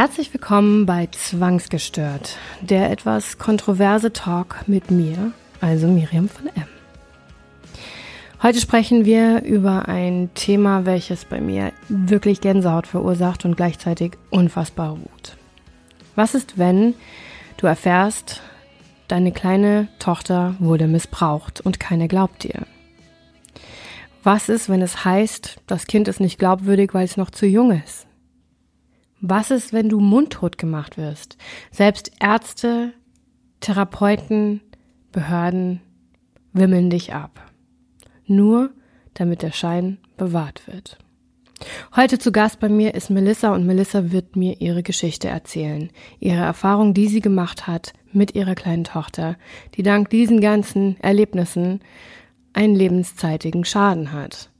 Herzlich willkommen bei Zwangsgestört, der etwas kontroverse Talk mit mir, also Miriam von M. Heute sprechen wir über ein Thema, welches bei mir wirklich Gänsehaut verursacht und gleichzeitig unfassbar Wut. Was ist, wenn du erfährst, deine kleine Tochter wurde missbraucht und keiner glaubt dir? Was ist, wenn es heißt, das Kind ist nicht glaubwürdig, weil es noch zu jung ist? Was ist, wenn du mundtot gemacht wirst? Selbst Ärzte, Therapeuten, Behörden wimmeln dich ab. Nur damit der Schein bewahrt wird. Heute zu Gast bei mir ist Melissa und Melissa wird mir ihre Geschichte erzählen. Ihre Erfahrung, die sie gemacht hat mit ihrer kleinen Tochter, die dank diesen ganzen Erlebnissen einen lebenszeitigen Schaden hat.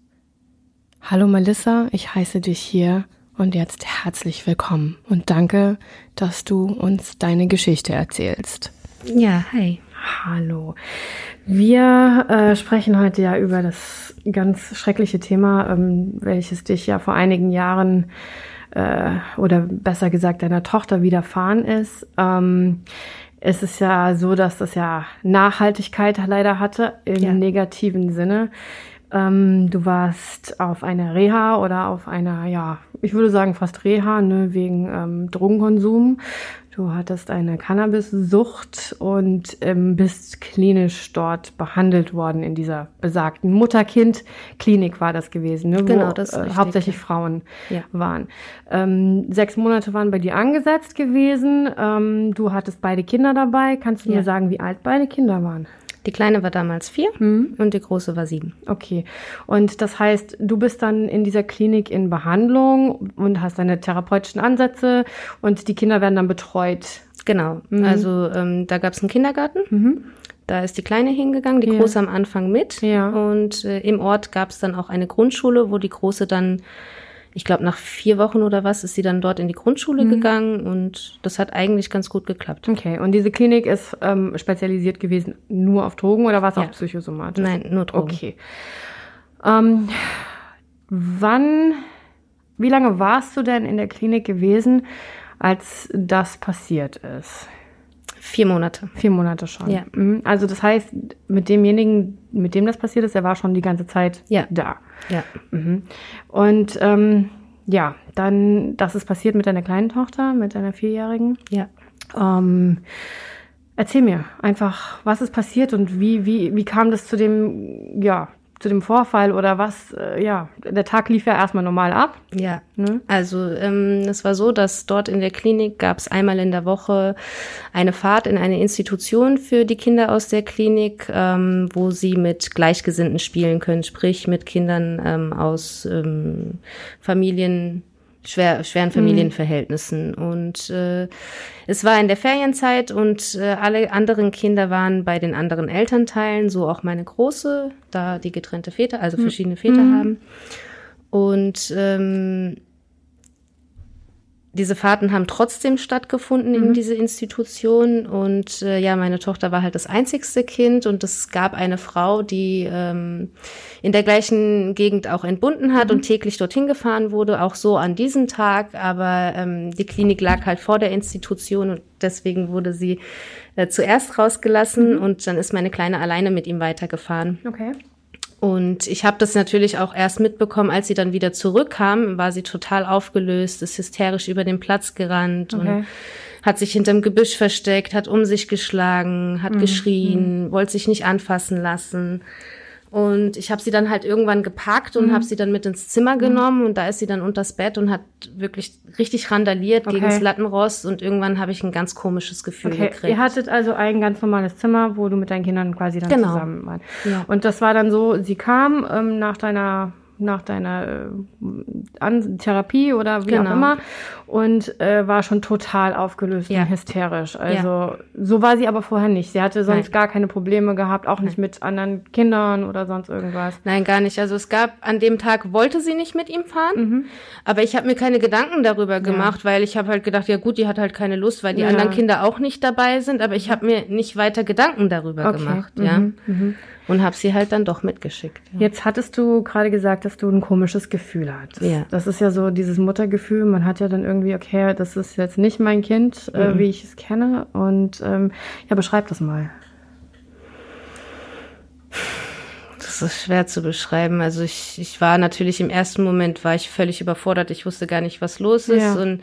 Hallo Melissa, ich heiße dich hier und jetzt herzlich willkommen und danke, dass du uns deine Geschichte erzählst. Ja, hi. Hallo. Wir äh, sprechen heute ja über das ganz schreckliche Thema, ähm, welches dich ja vor einigen Jahren äh, oder besser gesagt deiner Tochter widerfahren ist. Ähm, es ist ja so, dass das ja Nachhaltigkeit leider hatte im ja. negativen Sinne. Ähm, du warst auf einer Reha oder auf einer, ja, ich würde sagen fast Reha, ne, wegen ähm, Drogenkonsum. Du hattest eine Cannabissucht und ähm, bist klinisch dort behandelt worden in dieser besagten Mutter-Kind-Klinik war das gewesen, ne, genau, wo das äh, hauptsächlich ja. Frauen ja. waren. Ähm, sechs Monate waren bei dir angesetzt gewesen. Ähm, du hattest beide Kinder dabei. Kannst du ja. mir sagen, wie alt beide Kinder waren? Die kleine war damals vier mhm. und die große war sieben. Okay. Und das heißt, du bist dann in dieser Klinik in Behandlung und hast deine therapeutischen Ansätze und die Kinder werden dann betreut. Genau. Mhm. Also ähm, da gab es einen Kindergarten. Mhm. Da ist die Kleine hingegangen, die ja. Große am Anfang mit. Ja. Und äh, im Ort gab es dann auch eine Grundschule, wo die Große dann ich glaube, nach vier Wochen oder was ist sie dann dort in die Grundschule mhm. gegangen und das hat eigentlich ganz gut geklappt. Okay, und diese Klinik ist ähm, spezialisiert gewesen nur auf Drogen oder was ja. auch psychosomatisch? Nein, nur Drogen. Okay. Ähm, wann, wie lange warst du denn in der Klinik gewesen, als das passiert ist? Vier Monate. Vier Monate schon. Ja. Mhm. Also das heißt, mit demjenigen, mit dem das passiert ist, der war schon die ganze Zeit ja. da. Ja. Mhm. Und ähm, ja, dann, das ist passiert mit deiner kleinen Tochter, mit deiner Vierjährigen. Ja. Ähm, erzähl mir einfach, was ist passiert und wie, wie, wie kam das zu dem, ja, zu dem Vorfall oder was, äh, ja, der Tag lief ja erstmal normal ab. Ja, ne? also ähm, es war so, dass dort in der Klinik gab es einmal in der Woche eine Fahrt in eine Institution für die Kinder aus der Klinik, ähm, wo sie mit Gleichgesinnten spielen können, sprich mit Kindern ähm, aus ähm, Familien, schwer, schweren Familienverhältnissen. Mhm. Und äh, es war in der Ferienzeit und äh, alle anderen Kinder waren bei den anderen Elternteilen, so auch meine Große, da die getrennte Väter, also mhm. verschiedene Väter mhm. haben. Und ähm, diese Fahrten haben trotzdem stattgefunden mhm. in diese Institution und äh, ja, meine Tochter war halt das einzigste Kind und es gab eine Frau, die ähm, in der gleichen Gegend auch entbunden hat mhm. und täglich dorthin gefahren wurde, auch so an diesem Tag, aber ähm, die Klinik lag halt vor der Institution und deswegen wurde sie äh, zuerst rausgelassen mhm. und dann ist meine Kleine alleine mit ihm weitergefahren. Okay. Und ich habe das natürlich auch erst mitbekommen, als sie dann wieder zurückkam, war sie total aufgelöst, ist hysterisch über den Platz gerannt okay. und hat sich hinterm Gebüsch versteckt, hat um sich geschlagen, hat mhm. geschrien, mhm. wollte sich nicht anfassen lassen. Und ich habe sie dann halt irgendwann gepackt und mhm. habe sie dann mit ins Zimmer mhm. genommen und da ist sie dann unters Bett und hat wirklich richtig randaliert okay. gegen das Lattenrost und irgendwann habe ich ein ganz komisches Gefühl okay. gekriegt. Ihr hattet also ein ganz normales Zimmer, wo du mit deinen Kindern quasi dann genau. zusammen warst. Ja. Und das war dann so, sie kam ähm, nach deiner nach deiner äh, Therapie oder wie genau. auch immer und äh, war schon total aufgelöst ja. und hysterisch. Also ja. so war sie aber vorher nicht. Sie hatte sonst Nein. gar keine Probleme gehabt, auch Nein. nicht mit anderen Kindern oder sonst irgendwas. Nein, gar nicht. Also es gab an dem Tag wollte sie nicht mit ihm fahren, mhm. aber ich habe mir keine Gedanken darüber gemacht, ja. weil ich habe halt gedacht, ja gut, die hat halt keine Lust, weil die anderen Kinder auch nicht dabei sind, aber ich mhm. habe mir nicht weiter Gedanken darüber okay. gemacht, ja. Mhm. Und habe sie halt dann doch mitgeschickt. Ja. Jetzt hattest du gerade gesagt, dass du ein komisches Gefühl hattest. Ja. Das ist ja so dieses Muttergefühl. Man hat ja dann irgendwie, okay, das ist jetzt nicht mein Kind, äh, mhm. äh, wie ich es kenne. Und ähm, ja, beschreib das mal. Das ist schwer zu beschreiben. Also ich, ich war natürlich im ersten Moment war ich völlig überfordert. Ich wusste gar nicht, was los ist ja. und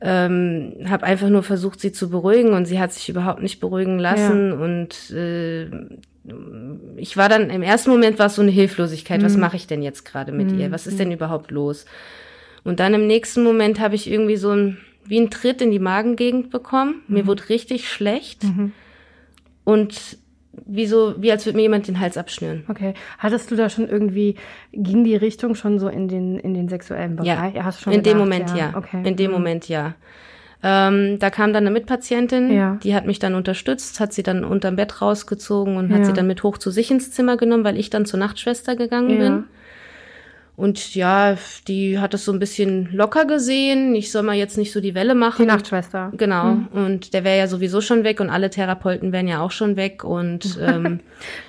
ähm, habe einfach nur versucht, sie zu beruhigen und sie hat sich überhaupt nicht beruhigen lassen ja. und äh, ich war dann im ersten Moment war es so eine Hilflosigkeit. Mhm. Was mache ich denn jetzt gerade mit mhm. ihr? Was ist denn überhaupt los? Und dann im nächsten Moment habe ich irgendwie so ein wie ein Tritt in die Magengegend bekommen. Mhm. Mir wurde richtig schlecht mhm. und wie so, wie als würde mir jemand den Hals abschnüren. Okay. Hattest du da schon irgendwie, ging die Richtung schon so in den, in den sexuellen Bereich? Ja, hast schon in gedacht, dem Moment ja. ja. Okay. In dem mhm. Moment ja. Ähm, da kam dann eine Mitpatientin, ja. die hat mich dann unterstützt, hat sie dann unterm Bett rausgezogen und ja. hat sie dann mit hoch zu sich ins Zimmer genommen, weil ich dann zur Nachtschwester gegangen ja. bin. Und ja, die hat es so ein bisschen locker gesehen. Ich soll mal jetzt nicht so die Welle machen. Die Nachtschwester. Genau. Mhm. Und der wäre ja sowieso schon weg und alle Therapeuten wären ja auch schon weg. Und ähm,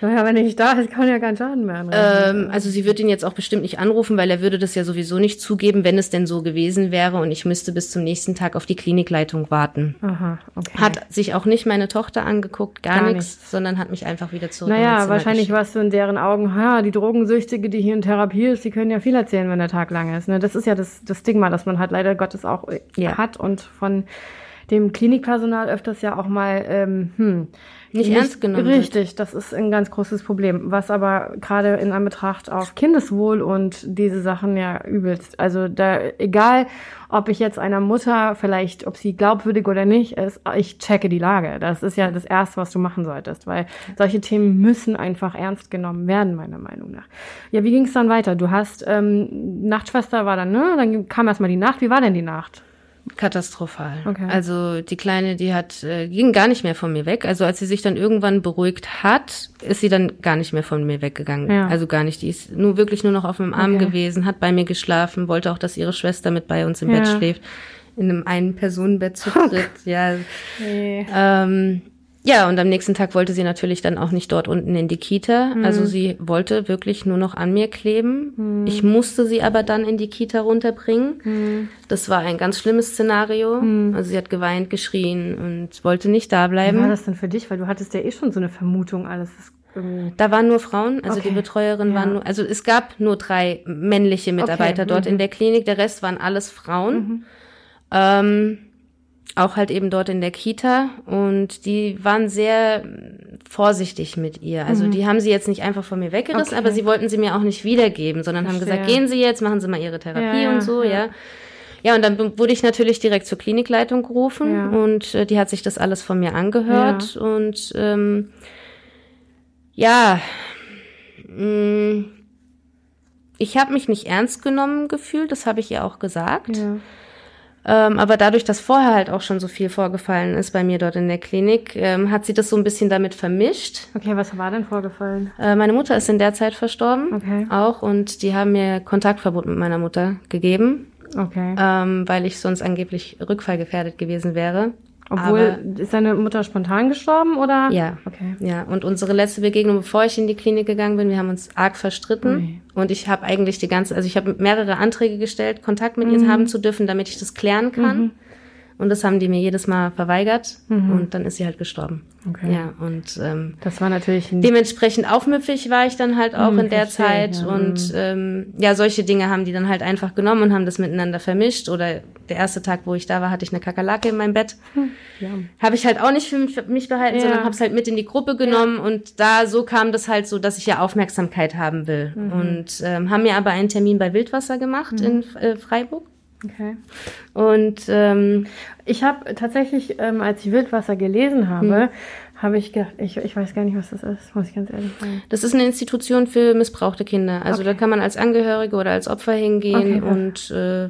naja, wenn er nicht da ist, kann ja keinen Schaden mehr. Ähm, also sie wird ihn jetzt auch bestimmt nicht anrufen, weil er würde das ja sowieso nicht zugeben, wenn es denn so gewesen wäre. Und ich müsste bis zum nächsten Tag auf die Klinikleitung warten. Aha, okay. Hat sich auch nicht meine Tochter angeguckt, gar, gar nichts, nicht. sondern hat mich einfach wieder zurück. Naja, wahrscheinlich warst du in deren Augen, ha, die Drogensüchtige, die hier in Therapie ist, die können ja ja viel erzählen, wenn der Tag lang ist. Ne? Das ist ja das, das Stigma, das man halt leider Gottes auch äh, ja. hat und von dem Klinikpersonal öfters ja auch mal ähm, hm, nicht, nicht ernst genommen Richtig, wird. das ist ein ganz großes Problem, was aber gerade in Anbetracht auf Kindeswohl und diese Sachen ja übelst. Also da, egal, ob ich jetzt einer Mutter vielleicht, ob sie glaubwürdig oder nicht ist, ich checke die Lage. Das ist ja das Erste, was du machen solltest, weil solche Themen müssen einfach ernst genommen werden, meiner Meinung nach. Ja, wie ging es dann weiter? Du hast, ähm, Nachtschwester war dann, ne? Dann kam erstmal die Nacht. Wie war denn die Nacht? Katastrophal. Okay. Also die Kleine, die hat, äh, ging gar nicht mehr von mir weg. Also als sie sich dann irgendwann beruhigt hat, ist sie dann gar nicht mehr von mir weggegangen. Ja. Also gar nicht. Die ist nur wirklich nur noch auf meinem Arm okay. gewesen, hat bei mir geschlafen, wollte auch, dass ihre Schwester mit bei uns im ja. Bett schläft. In einem Ein-Personen-Bett zu dritt. ja. Nee. Ähm, ja, und am nächsten Tag wollte sie natürlich dann auch nicht dort unten in die Kita. Mhm. Also sie wollte wirklich nur noch an mir kleben. Mhm. Ich musste sie aber dann in die Kita runterbringen. Mhm. Das war ein ganz schlimmes Szenario. Mhm. Also sie hat geweint, geschrien und wollte nicht da bleiben. Wie war das denn für dich? Weil du hattest ja eh schon so eine Vermutung, alles ist da waren nur Frauen, also okay. die Betreuerin ja. waren nur, also es gab nur drei männliche Mitarbeiter okay. dort in mhm. der Klinik, der Rest waren alles Frauen. Mhm. Ähm, auch halt eben dort in der Kita und die waren sehr vorsichtig mit ihr. Also mhm. die haben sie jetzt nicht einfach von mir weggerissen, okay. aber sie wollten sie mir auch nicht wiedergeben, sondern Verstehe. haben gesagt, gehen Sie jetzt, machen Sie mal Ihre Therapie ja, und so, ja. ja. Ja, und dann wurde ich natürlich direkt zur Klinikleitung gerufen ja. und äh, die hat sich das alles von mir angehört ja. und ähm, ja, mh, mm, ich habe mich nicht ernst genommen gefühlt, das habe ich ihr auch gesagt. Ja. Ähm, aber dadurch, dass vorher halt auch schon so viel vorgefallen ist bei mir dort in der Klinik, ähm, hat sie das so ein bisschen damit vermischt. Okay, was war denn vorgefallen? Äh, meine Mutter ist in der Zeit verstorben. Okay. Auch und die haben mir Kontaktverbot mit meiner Mutter gegeben. Okay. Ähm, weil ich sonst angeblich rückfallgefährdet gewesen wäre. Obwohl, Aber, ist deine Mutter spontan gestorben oder? Ja. Okay. Ja. Und unsere letzte Begegnung, bevor ich in die Klinik gegangen bin, wir haben uns arg verstritten. Okay. Und ich habe eigentlich die ganze, also ich habe mehrere Anträge gestellt, Kontakt mit mhm. ihr haben zu dürfen, damit ich das klären kann. Mhm. Und das haben die mir jedes Mal verweigert mhm. und dann ist sie halt gestorben. Okay. Ja, und ähm, das war natürlich dementsprechend aufmüpfig war ich dann halt auch mhm, in der verstehe, Zeit. Ja. Und ähm, ja, solche Dinge haben die dann halt einfach genommen und haben das miteinander vermischt. Oder der erste Tag, wo ich da war, hatte ich eine Kakerlake in meinem Bett. Hm, ja. Habe ich halt auch nicht für mich behalten, ja. sondern habe es halt mit in die Gruppe genommen. Und da so kam das halt so, dass ich ja Aufmerksamkeit haben will. Mhm. Und ähm, haben mir aber einen Termin bei Wildwasser gemacht mhm. in äh, Freiburg. Okay. Und ähm, ich habe tatsächlich, ähm, als ich Wildwasser gelesen habe, hm. habe ich gedacht, ich, ich weiß gar nicht, was das ist, muss ich ganz ehrlich sagen. Das ist eine Institution für missbrauchte Kinder. Also okay. da kann man als Angehörige oder als Opfer hingehen okay, und äh,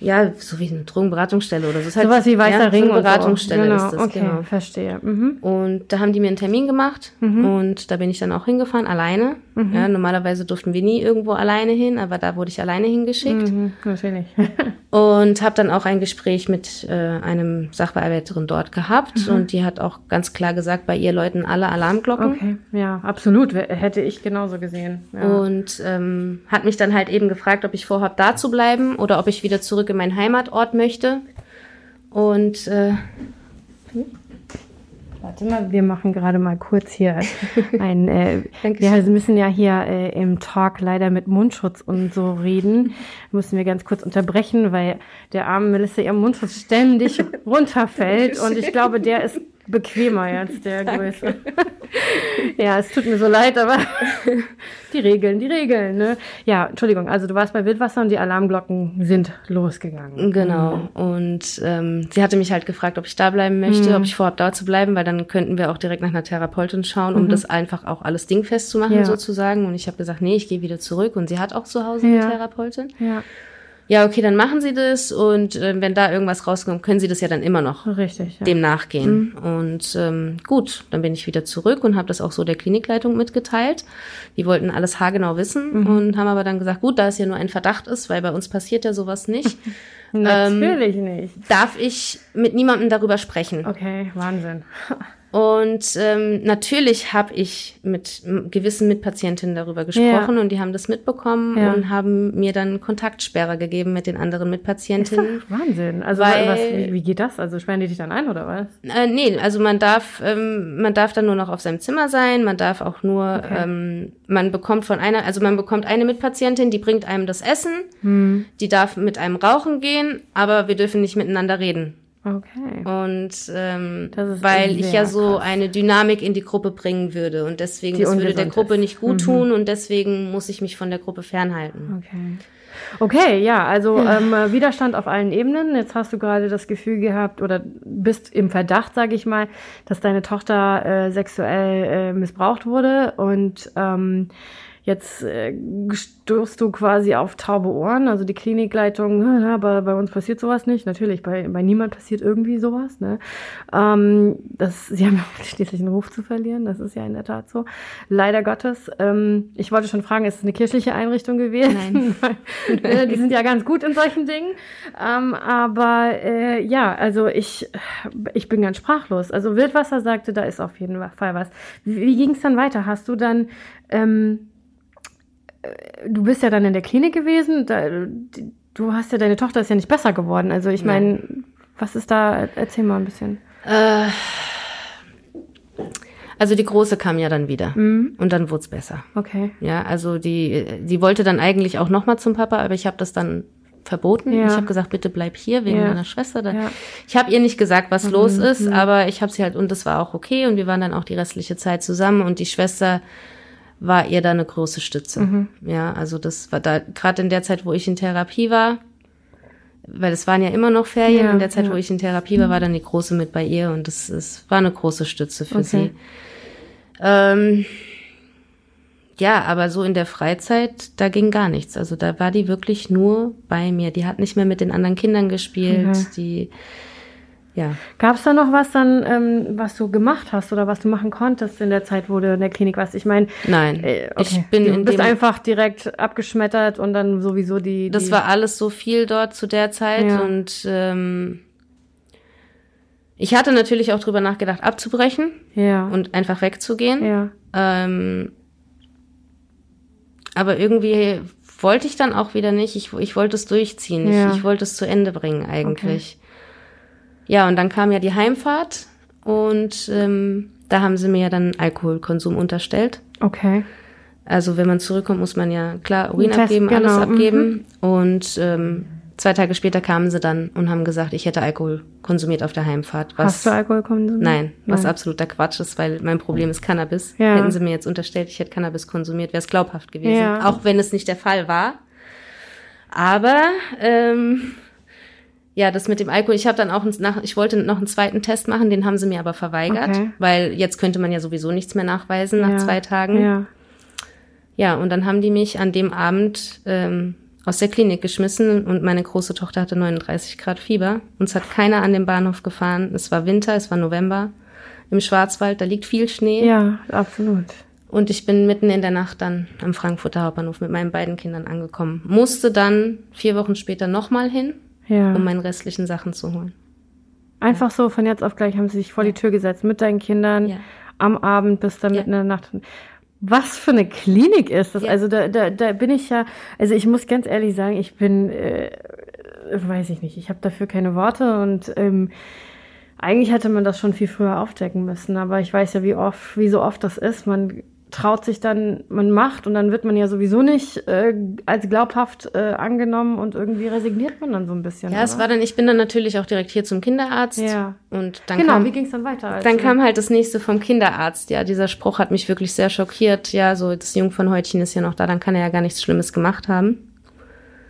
ja, so wie eine Drogenberatungsstelle oder so. Ist halt, Sowas wie Weißer ja, Ring. So eine Beratungsstelle genau, ist das, okay, genau. verstehe. Mhm. Und da haben die mir einen Termin gemacht mhm. und da bin ich dann auch hingefahren, alleine. Mhm. Ja, normalerweise durften wir nie irgendwo alleine hin, aber da wurde ich alleine hingeschickt. Mhm, natürlich. und habe dann auch ein Gespräch mit äh, einem Sachbearbeiterin dort gehabt Mhm. und die hat auch ganz klar gesagt, bei ihr läuten alle Alarmglocken. Okay, ja, absolut. Hätte ich genauso gesehen. Ja. Und ähm, hat mich dann halt eben gefragt, ob ich vorhabe, da zu bleiben oder ob ich wieder zurück in meinen Heimatort möchte. Und äh, Warte mal, wir machen gerade mal kurz hier ein. Äh, wir müssen ja hier äh, im Talk leider mit Mundschutz und so reden. Müssen wir ganz kurz unterbrechen, weil der arme Melissa ihr Mundschutz ständig runterfällt und ich glaube, der ist bequemer jetzt, der Größe. ja, es tut mir so leid, aber die Regeln, die Regeln, ne? Ja, Entschuldigung, also du warst bei Wildwasser und die Alarmglocken sind losgegangen. genau. Und ähm, sie hatte mich halt gefragt, ob ich da bleiben möchte, ob ich vorhabe, da zu bleiben, weil dann könnten wir auch direkt nach einer Therapeutin schauen, um das einfach auch alles dingfest zu machen Ja. sozusagen. Und ich habe gesagt, nee, ich gehe wieder zurück. Und sie hat auch zu Hause Ja. eine Therapeutin. Ja, Ja, okay, dann machen Sie das und äh, wenn da irgendwas rauskommt, können Sie das ja dann immer noch richtig. Ja. dem nachgehen. Und ähm, gut, dann bin ich wieder zurück und habe das auch so der Klinikleitung mitgeteilt. Die wollten alles haargenau wissen und haben aber dann gesagt, gut, da es ja nur ein Verdacht ist, weil bei uns passiert ja sowas nicht, Natürlich nicht. darf ich mit niemandem darüber sprechen. Okay, Wahnsinn. Und ähm, natürlich habe ich mit gewissen Mitpatientinnen darüber gesprochen und die haben das mitbekommen Ja. und haben mir dann Kontaktsperre gegeben mit den anderen Mitpatientinnen. Wahnsinn. Also Weil- was, wie, wie geht das? Also sperren die dich dann ein oder was? Äh, nee, also man darf, ähm, man darf dann nur noch auf seinem Zimmer sein, man darf auch nur, ähm, man bekommt von einer, also man bekommt eine Mitpatientin, die bringt einem das Essen, Hm. die darf mit einem rauchen gehen, aber wir dürfen nicht miteinander reden. Okay. Und ähm, weil ich ja so krass. eine Dynamik in die Gruppe bringen würde und deswegen, Die das würde der Gruppe ist. Mhm. nicht gut tun und deswegen muss ich mich von der Gruppe fernhalten. Okay. Okay, ja, also Ähm, äh, Widerstand auf allen Ebenen. Jetzt hast du gerade das Gefühl gehabt oder bist im Verdacht, sage ich mal, dass deine Tochter äh, sexuell äh, missbraucht wurde und ähm, jetzt äh, stoßt du quasi auf taube Ohren. Also die Klinikleitung, "Ja, aber bei uns passiert sowas nicht. Natürlich, bei, bei niemand passiert irgendwie sowas. Ne? Ähm, das, sie haben schließlich einen Ruf zu verlieren. Das ist ja in der Tat so. Leider Gottes. Ähm, ich wollte schon fragen, ist es eine kirchliche Einrichtung gewesen? Nein. Äh, die sind ja ganz gut in solchen Dingen. Ähm, aber äh, ja, also ich, ich bin ganz sprachlos. Also Wildwasser sagte, da ist auf jeden Fall was. Wie, wie ging es dann weiter? Hast du dann, ähm, äh, du bist ja dann in der Klinik gewesen, da, du hast ja, deine Tochter ist ja nicht besser geworden. Also ich meine, was ist da, erzähl mal ein bisschen. Äh, also die Große kam ja dann wieder Mhm. und dann wurde es besser. Okay. Ja, also die, die wollte dann eigentlich auch nochmal zum Papa, aber ich habe das dann verboten. Ja. Ich habe gesagt, bitte bleib hier wegen Ja. meiner Schwester. Da. Ja. Mhm. Ich habe ihr nicht gesagt, was los ist, aber ich habe sie halt und das war auch okay und wir waren dann auch die restliche Zeit zusammen und die Schwester war ihr da eine große Stütze. Mhm. Ja, also das war da gerade in der Zeit, wo ich in Therapie war, weil es waren ja immer noch Ferien. Ja, in der Zeit, ja. wo ich in Therapie war, war dann die Große mit bei ihr und das, das war eine große Stütze für Okay. sie. Ähm, ja, aber so in der Freizeit, da ging gar nichts. Also da war die wirklich nur bei mir. Die hat nicht mehr mit den anderen Kindern gespielt. Mhm. Die, ja. Gab es da noch was dann, ähm, was du gemacht hast oder was du machen konntest in der Zeit, wo du in der Klinik warst? Ich meine, Nein, äh, okay. ich bin du in bist einfach direkt abgeschmettert und dann sowieso die. das die, war alles so viel dort zu der Zeit Ja. und ähm, ich hatte natürlich auch drüber nachgedacht, abzubrechen ja und einfach wegzugehen. ja Ähm, aber irgendwie wollte ich dann auch wieder nicht. Ich, ich wollte es durchziehen. Ja. Ich, ich wollte es zu Ende bringen eigentlich. Ja, und dann kam ja die Heimfahrt und ähm, da haben sie mir ja dann Alkoholkonsum unterstellt. okay Also wenn man zurückkommt, muss man ja klar Urin Test, abgeben, alles genau, mhm. abgeben. Und ähm, zwei Tage später kamen sie dann und haben gesagt, ich hätte Alkohol konsumiert auf der Heimfahrt. Was hast du Alkohol konsumiert? Nein, was Nein. absoluter Quatsch ist, weil mein Problem ist Cannabis. Ja. Hätten sie mir jetzt unterstellt, ich hätte Cannabis konsumiert, wäre es glaubhaft gewesen. Ja. Auch wenn es nicht der Fall war. Aber ähm, ja, das mit dem Alkohol, ich habe dann auch nach, ich wollte noch einen zweiten Test machen, den haben sie mir aber verweigert, Okay. weil jetzt könnte man ja sowieso nichts mehr nachweisen nach Ja. zwei Tagen. ja Ja, und dann haben die mich an dem Abend ähm, aus der Klinik geschmissen und meine große Tochter hatte 39 Grad Fieber. Uns hat keiner an den Bahnhof gefahren. Es war Winter, es war November im Schwarzwald, da liegt viel Schnee. ja absolut Und ich bin mitten in der Nacht dann am Frankfurter Hauptbahnhof mit meinen beiden Kindern angekommen. Musste dann vier Wochen später nochmal hin. Ja. um meine restlichen Sachen zu holen. Einfach so von jetzt auf gleich haben sie sich vor die Tür gesetzt mit deinen Kindern am Abend bis dann mitten in der Nacht. Was für eine Klinik ist das? Also da, da, da bin ich ja, also ich muss ganz ehrlich sagen, ich bin, äh, weiß ich nicht, ich habe dafür keine Worte und ähm, eigentlich hätte man das schon viel früher aufdecken müssen, aber ich weiß ja, wie oft, wie so oft das ist. Man traut sich dann, man macht und dann wird man ja sowieso nicht äh, als glaubhaft äh, angenommen und irgendwie resigniert man dann so ein bisschen. Ja, oder? es war dann, ich bin dann natürlich auch direkt hier zum Kinderarzt. Ja. Und dann genau, kam, wie ging es dann weiter? Also? Dann kam halt das nächste vom Kinderarzt. Ja, dieser Spruch hat mich wirklich sehr schockiert. Ja, so das Jungfernhäutchen ist ja noch da, dann kann er ja gar nichts Schlimmes gemacht haben.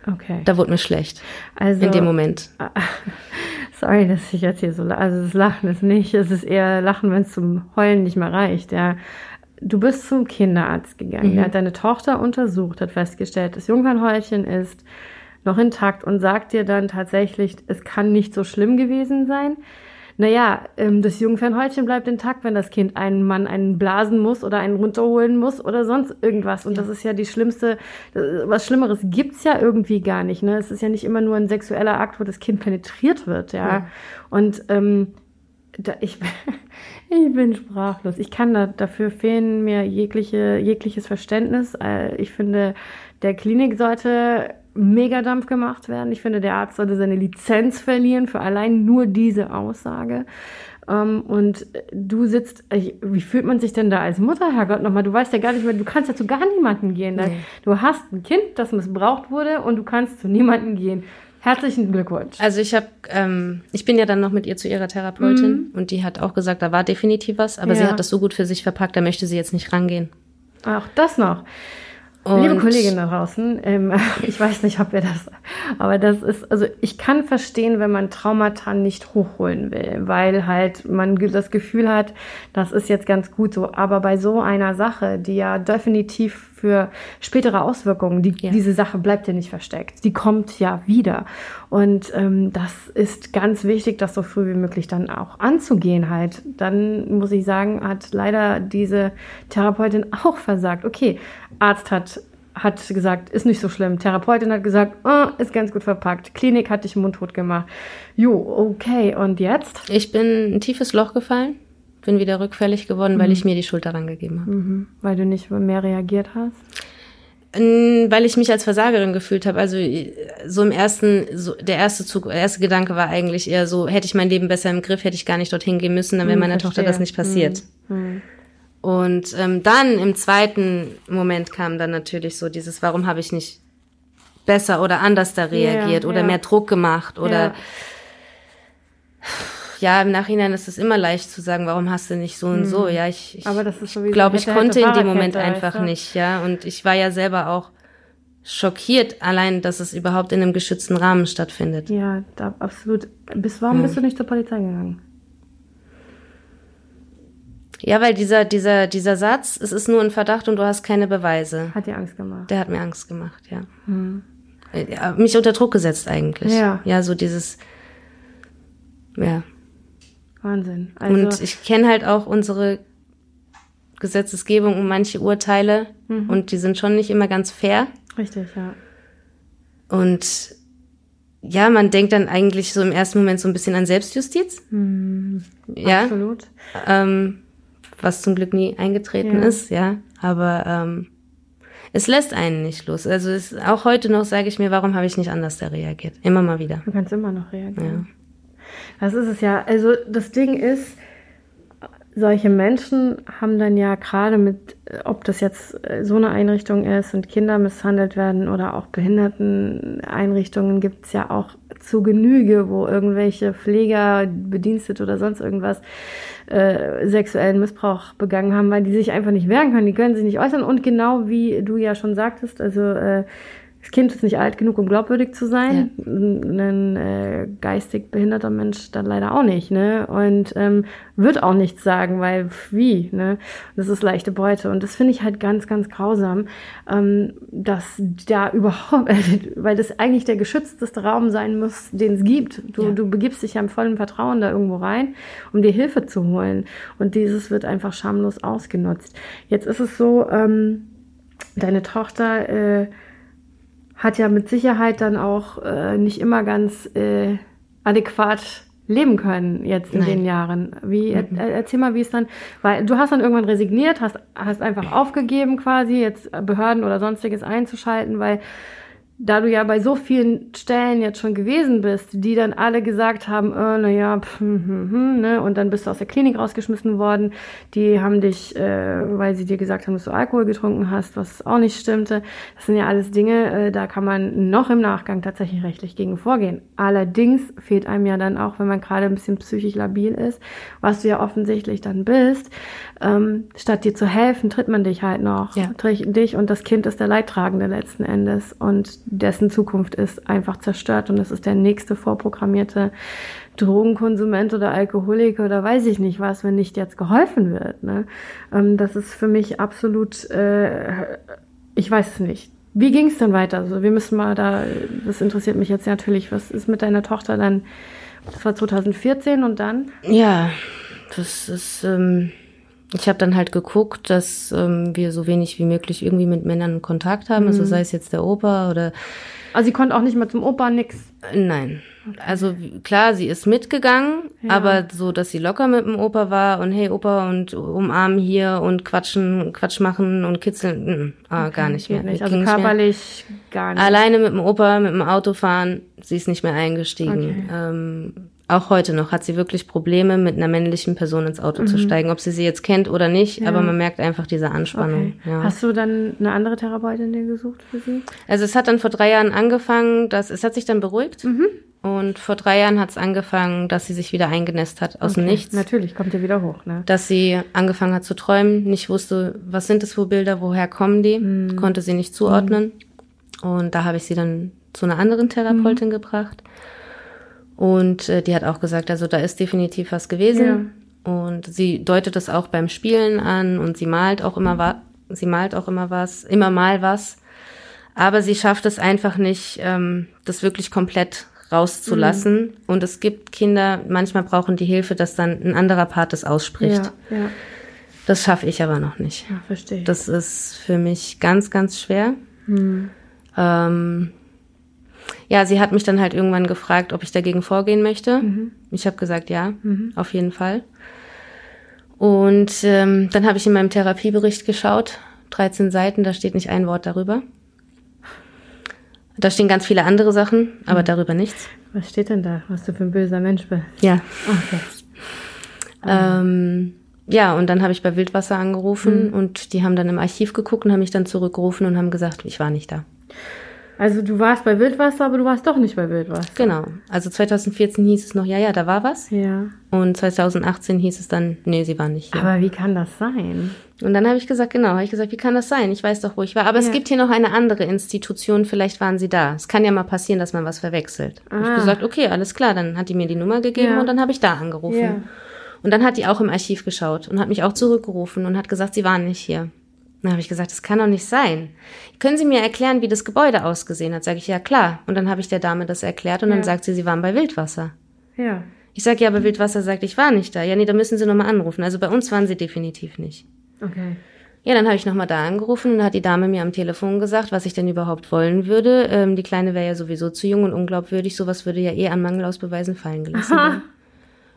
Okay. Da wurde mir schlecht. Also in dem Moment. Sorry, dass ich jetzt hier so, also das Lachen ist nicht, es ist eher Lachen, wenn es zum Heulen nicht mehr reicht, ja. Du bist zum Kinderarzt gegangen, mhm. der hat deine Tochter untersucht, hat festgestellt, das Jungfernhäutchen ist noch intakt und sagt dir dann tatsächlich, es kann nicht so schlimm gewesen sein naja, ähm, das Jungfernhäutchen bleibt intakt, wenn das Kind einen Mann einen blasen muss oder einen runterholen muss oder sonst irgendwas. Und das ist ja die schlimmste, was Schlimmeres gibt's ja irgendwie gar nicht. Ne? Es ist ja nicht immer nur ein sexueller Akt, wo das Kind penetriert wird, ja. ja. Und ähm, da, ich, ich bin sprachlos. Ich kann da, dafür fehlen mir jegliche, jegliches Verständnis. Äh, ich finde, der Klinik sollte Megadampf gemacht werden. Ich finde, der Arzt sollte seine Lizenz verlieren für allein nur diese Aussage. Um, ähm, und du sitzt, ich, wie fühlt man sich denn da als Mutter, Herrgott, nochmal? Du weißt ja gar nicht mehr, du kannst ja zu gar niemanden gehen. Nee. Du hast ein Kind, das missbraucht wurde und du kannst zu niemanden gehen. Herzlichen Glückwunsch. Also ich habe, ähm, ich bin ja dann noch mit ihr zu ihrer Therapeutin mhm. und die hat auch gesagt, da war definitiv was, aber ja. sie hat das so gut für sich verpackt, da möchte sie jetzt nicht rangehen. Auch das noch. Und Liebe Kollegin da draußen, ähm, ich weiß nicht, ob ihr das, aber das ist, also ich kann verstehen, wenn man Traumata nicht hochholen will, weil halt man das Gefühl hat, das ist jetzt ganz gut so. Aber bei so einer Sache, die ja definitiv für spätere Auswirkungen. Die, ja. Diese Sache bleibt ja nicht versteckt. Die kommt ja wieder. Und ähm, das ist ganz wichtig, das so früh wie möglich dann auch anzugehen halt. Dann muss ich sagen, hat leider diese Therapeutin auch versagt. Okay, Arzt hat hat gesagt, ist nicht so schlimm. Therapeutin hat gesagt, oh, ist ganz gut verpackt. Klinik hat dich mundtot gemacht. Jo, okay. Und jetzt? Ich bin in ein tiefes Loch gefallen bin wieder rückfällig geworden, mhm. weil ich mir die Schuld daran gegeben habe. Mhm. Weil du nicht mehr reagiert hast? Weil ich mich als Versagerin gefühlt habe. Also so im ersten, so der erste Zug, der erste Gedanke war eigentlich eher so, hätte ich mein Leben besser im Griff, hätte ich gar nicht dorthin gehen müssen, dann wäre mhm, meiner Tochter das nicht passiert. Mhm. mhm. Und ähm, dann im zweiten Moment kam dann natürlich so dieses, warum habe ich nicht besser oder anders da reagiert ja, oder ja. mehr Druck gemacht oder ja ja, im Nachhinein ist es immer leicht zu sagen, warum hast du nicht so und so. Hm. Ja, ich, ich glaube, ich konnte in dem Moment einfach ja. nicht, ja. Und ich war ja selber auch schockiert, allein, dass es überhaupt in einem geschützten Rahmen stattfindet. Ja, da, absolut. Bis warum hm. bist du nicht zur Polizei gegangen? Ja, weil dieser, dieser, dieser Satz, es ist nur ein Verdacht und du hast keine Beweise. Hat dir Angst gemacht? Der hat mir Angst gemacht, ja. Hm. ja mich unter Druck gesetzt eigentlich. Ja. Ja, so dieses, ja. Wahnsinn. Also und ich kenne halt auch unsere Gesetzesgebung und manche Urteile mhm. und die sind schon nicht immer ganz fair. Richtig, ja. Und ja, man denkt dann eigentlich so im ersten Moment so ein bisschen an Selbstjustiz. Mhm. Ja. Absolut. Ähm, was zum Glück nie eingetreten ja. ist, ja. Aber ähm, es lässt einen nicht los. Also es, auch heute noch sage ich mir, warum habe ich nicht anders da reagiert? Immer mal wieder. Du kannst immer noch reagieren. Ja. Das ist es ja. Also das Ding ist, solche Menschen haben dann ja gerade mit, ob das jetzt so eine Einrichtung ist und Kinder misshandelt werden oder auch Behinderteneinrichtungen gibt es ja auch zu Genüge, wo irgendwelche Pfleger, Bedienstet oder sonst irgendwas äh, sexuellen Missbrauch begangen haben, weil die sich einfach nicht wehren können, die können sich nicht äußern und genau wie du ja schon sagtest, also äh, das Kind ist nicht alt genug, um glaubwürdig zu sein. Ja. Ein äh, geistig behinderter Mensch dann leider auch nicht, ne? Und ähm, wird auch nichts sagen, weil wie, ne? Das ist leichte Beute. Und das finde ich halt ganz, ganz grausam, ähm, dass da überhaupt, weil das eigentlich der geschützteste Raum sein muss, den es gibt. Du, ja. du begibst dich ja im vollen Vertrauen da irgendwo rein, um dir Hilfe zu holen. Und dieses wird einfach schamlos ausgenutzt. Jetzt ist es so, ähm, deine Tochter äh, hat ja mit Sicherheit dann auch äh, nicht immer ganz äh, adäquat leben können jetzt in Nein. den Jahren. Wie mhm. erzähl mal, wie es dann, weil du hast dann irgendwann resigniert, hast hast einfach aufgegeben quasi jetzt Behörden oder sonstiges einzuschalten, weil da du ja bei so vielen Stellen jetzt schon gewesen bist, die dann alle gesagt haben, äh, naja, hm, hm, hm, ne, und dann bist du aus der Klinik rausgeschmissen worden, die haben dich, äh, weil sie dir gesagt haben, dass du Alkohol getrunken hast, was auch nicht stimmte. Das sind ja alles Dinge, äh, da kann man noch im Nachgang tatsächlich rechtlich gegen vorgehen. Allerdings fehlt einem ja dann auch, wenn man gerade ein bisschen psychisch labil ist, was du ja offensichtlich dann bist, ähm, statt dir zu helfen, tritt man dich halt noch. Ja. Dich und das Kind ist der Leidtragende letzten Endes und dessen Zukunft ist einfach zerstört und das ist der nächste vorprogrammierte Drogenkonsument oder Alkoholiker oder weiß ich nicht was, wenn nicht jetzt geholfen wird. Ne? Ähm, das ist für mich absolut, äh, ich weiß es nicht. Wie ging es denn weiter? Also wir müssen mal da, das interessiert mich jetzt natürlich, was ist mit deiner Tochter dann? Das war 2014 und dann? Ja, das ist, ähm, ich habe dann halt geguckt, dass ähm, wir so wenig wie möglich irgendwie mit Männern Kontakt haben, also mhm. also sei es jetzt der Opa oder. Also sie konnte auch nicht mehr zum Opa nix. Nein. Okay. Also klar, sie ist mitgegangen, ja. aber so, dass sie locker mit dem Opa war und hey Opa und umarmen hier und quatschen, Quatsch machen und kitzeln, mm, ah, okay, gar nicht mehr. Nicht. Also körperlich gar nicht. Alleine mit dem Opa, mit dem Auto fahren, sie ist nicht mehr eingestiegen. Okay. Ähm, auch heute noch hat sie wirklich Probleme, mit einer männlichen Person ins Auto mhm. zu steigen, ob sie sie jetzt kennt oder nicht, ja. aber man merkt einfach diese Anspannung. Okay. Ja. Hast du dann eine andere Therapeutin dir gesucht für sie? Also es hat dann vor drei Jahren angefangen, dass es hat sich dann beruhigt. Mhm. Und vor drei Jahren hat es angefangen, dass sie sich wieder eingenässt hat aus okay. dem Nichts. Natürlich, kommt ja wieder hoch, ne? Dass sie angefangen hat zu träumen, nicht wusste, was sind das für Bilder, woher kommen die, mhm. konnte sie nicht zuordnen. Mhm. Und da habe ich sie dann zu einer anderen Therapeutin mhm. gebracht. Und äh, die hat auch gesagt, also da ist definitiv was gewesen. Ja. Und sie deutet das auch beim Spielen an und sie malt auch immer was, sie malt auch immer was, immer mal was. Aber sie schafft es einfach nicht, ähm, das wirklich komplett rauszulassen. Mhm. Und es gibt Kinder, manchmal brauchen die Hilfe, dass dann ein anderer Part das ausspricht. Ja, ja. Das schaffe ich aber noch nicht. Ja, verstehe. Das ist für mich ganz, ganz schwer. Mhm. Ähm, ja, sie hat mich dann halt irgendwann gefragt, ob ich dagegen vorgehen möchte. Mhm. Ich habe gesagt, ja, mhm. auf jeden Fall. Und ähm, dann habe ich in meinem Therapiebericht geschaut, 13 Seiten, da steht nicht ein Wort darüber. Da stehen ganz viele andere Sachen, aber mhm. darüber nichts. Was steht denn da, was du für ein böser Mensch bist? Ja. Okay. Ähm, ja, und dann habe ich bei Wildwasser angerufen mhm. und die haben dann im Archiv geguckt und haben mich dann zurückgerufen und haben gesagt, ich war nicht da. Also du warst bei Wildwasser, aber du warst doch nicht bei Wildwasser. Genau. Also 2014 hieß es noch, ja, ja, da war was. Ja. Und 2018 hieß es dann, nee, sie war nicht hier. Aber wie kann das sein? Und dann habe ich gesagt, genau, habe ich gesagt, wie kann das sein? Ich weiß doch, wo ich war. Aber ja. es gibt hier noch eine andere Institution, vielleicht waren sie da. Es kann ja mal passieren, dass man was verwechselt. Ah. Ich gesagt, okay, alles klar. Dann hat die mir die Nummer gegeben ja. und dann habe ich da angerufen. Ja. Und dann hat die auch im Archiv geschaut und hat mich auch zurückgerufen und hat gesagt, sie waren nicht hier. Dann habe ich gesagt, das kann doch nicht sein. Können Sie mir erklären, wie das Gebäude ausgesehen hat? Sage ich, ja klar. Und dann habe ich der Dame das erklärt und ja. dann sagt sie, Sie waren bei Wildwasser. Ja. Ich sage, ja, aber Wildwasser sagt, ich war nicht da. Ja, nee, da müssen Sie nochmal anrufen. Also bei uns waren Sie definitiv nicht. Okay. Ja, dann habe ich nochmal da angerufen und hat die Dame mir am Telefon gesagt, was ich denn überhaupt wollen würde. Ähm, die Kleine wäre ja sowieso zu jung und unglaubwürdig. Sowas würde ja eh an Mangelausbeweisen fallen gelassen werden.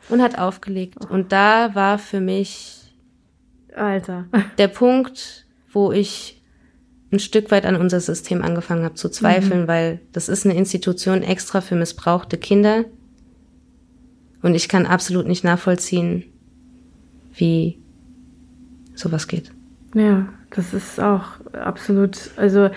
Und hat aufgelegt. Und da war für mich Alter. der Punkt, wo ich ein Stück weit an unser System angefangen habe zu zweifeln, mhm. weil das ist eine Institution extra für missbrauchte Kinder. Und ich kann absolut nicht nachvollziehen, wie sowas geht. Ja, das ist auch absolut, also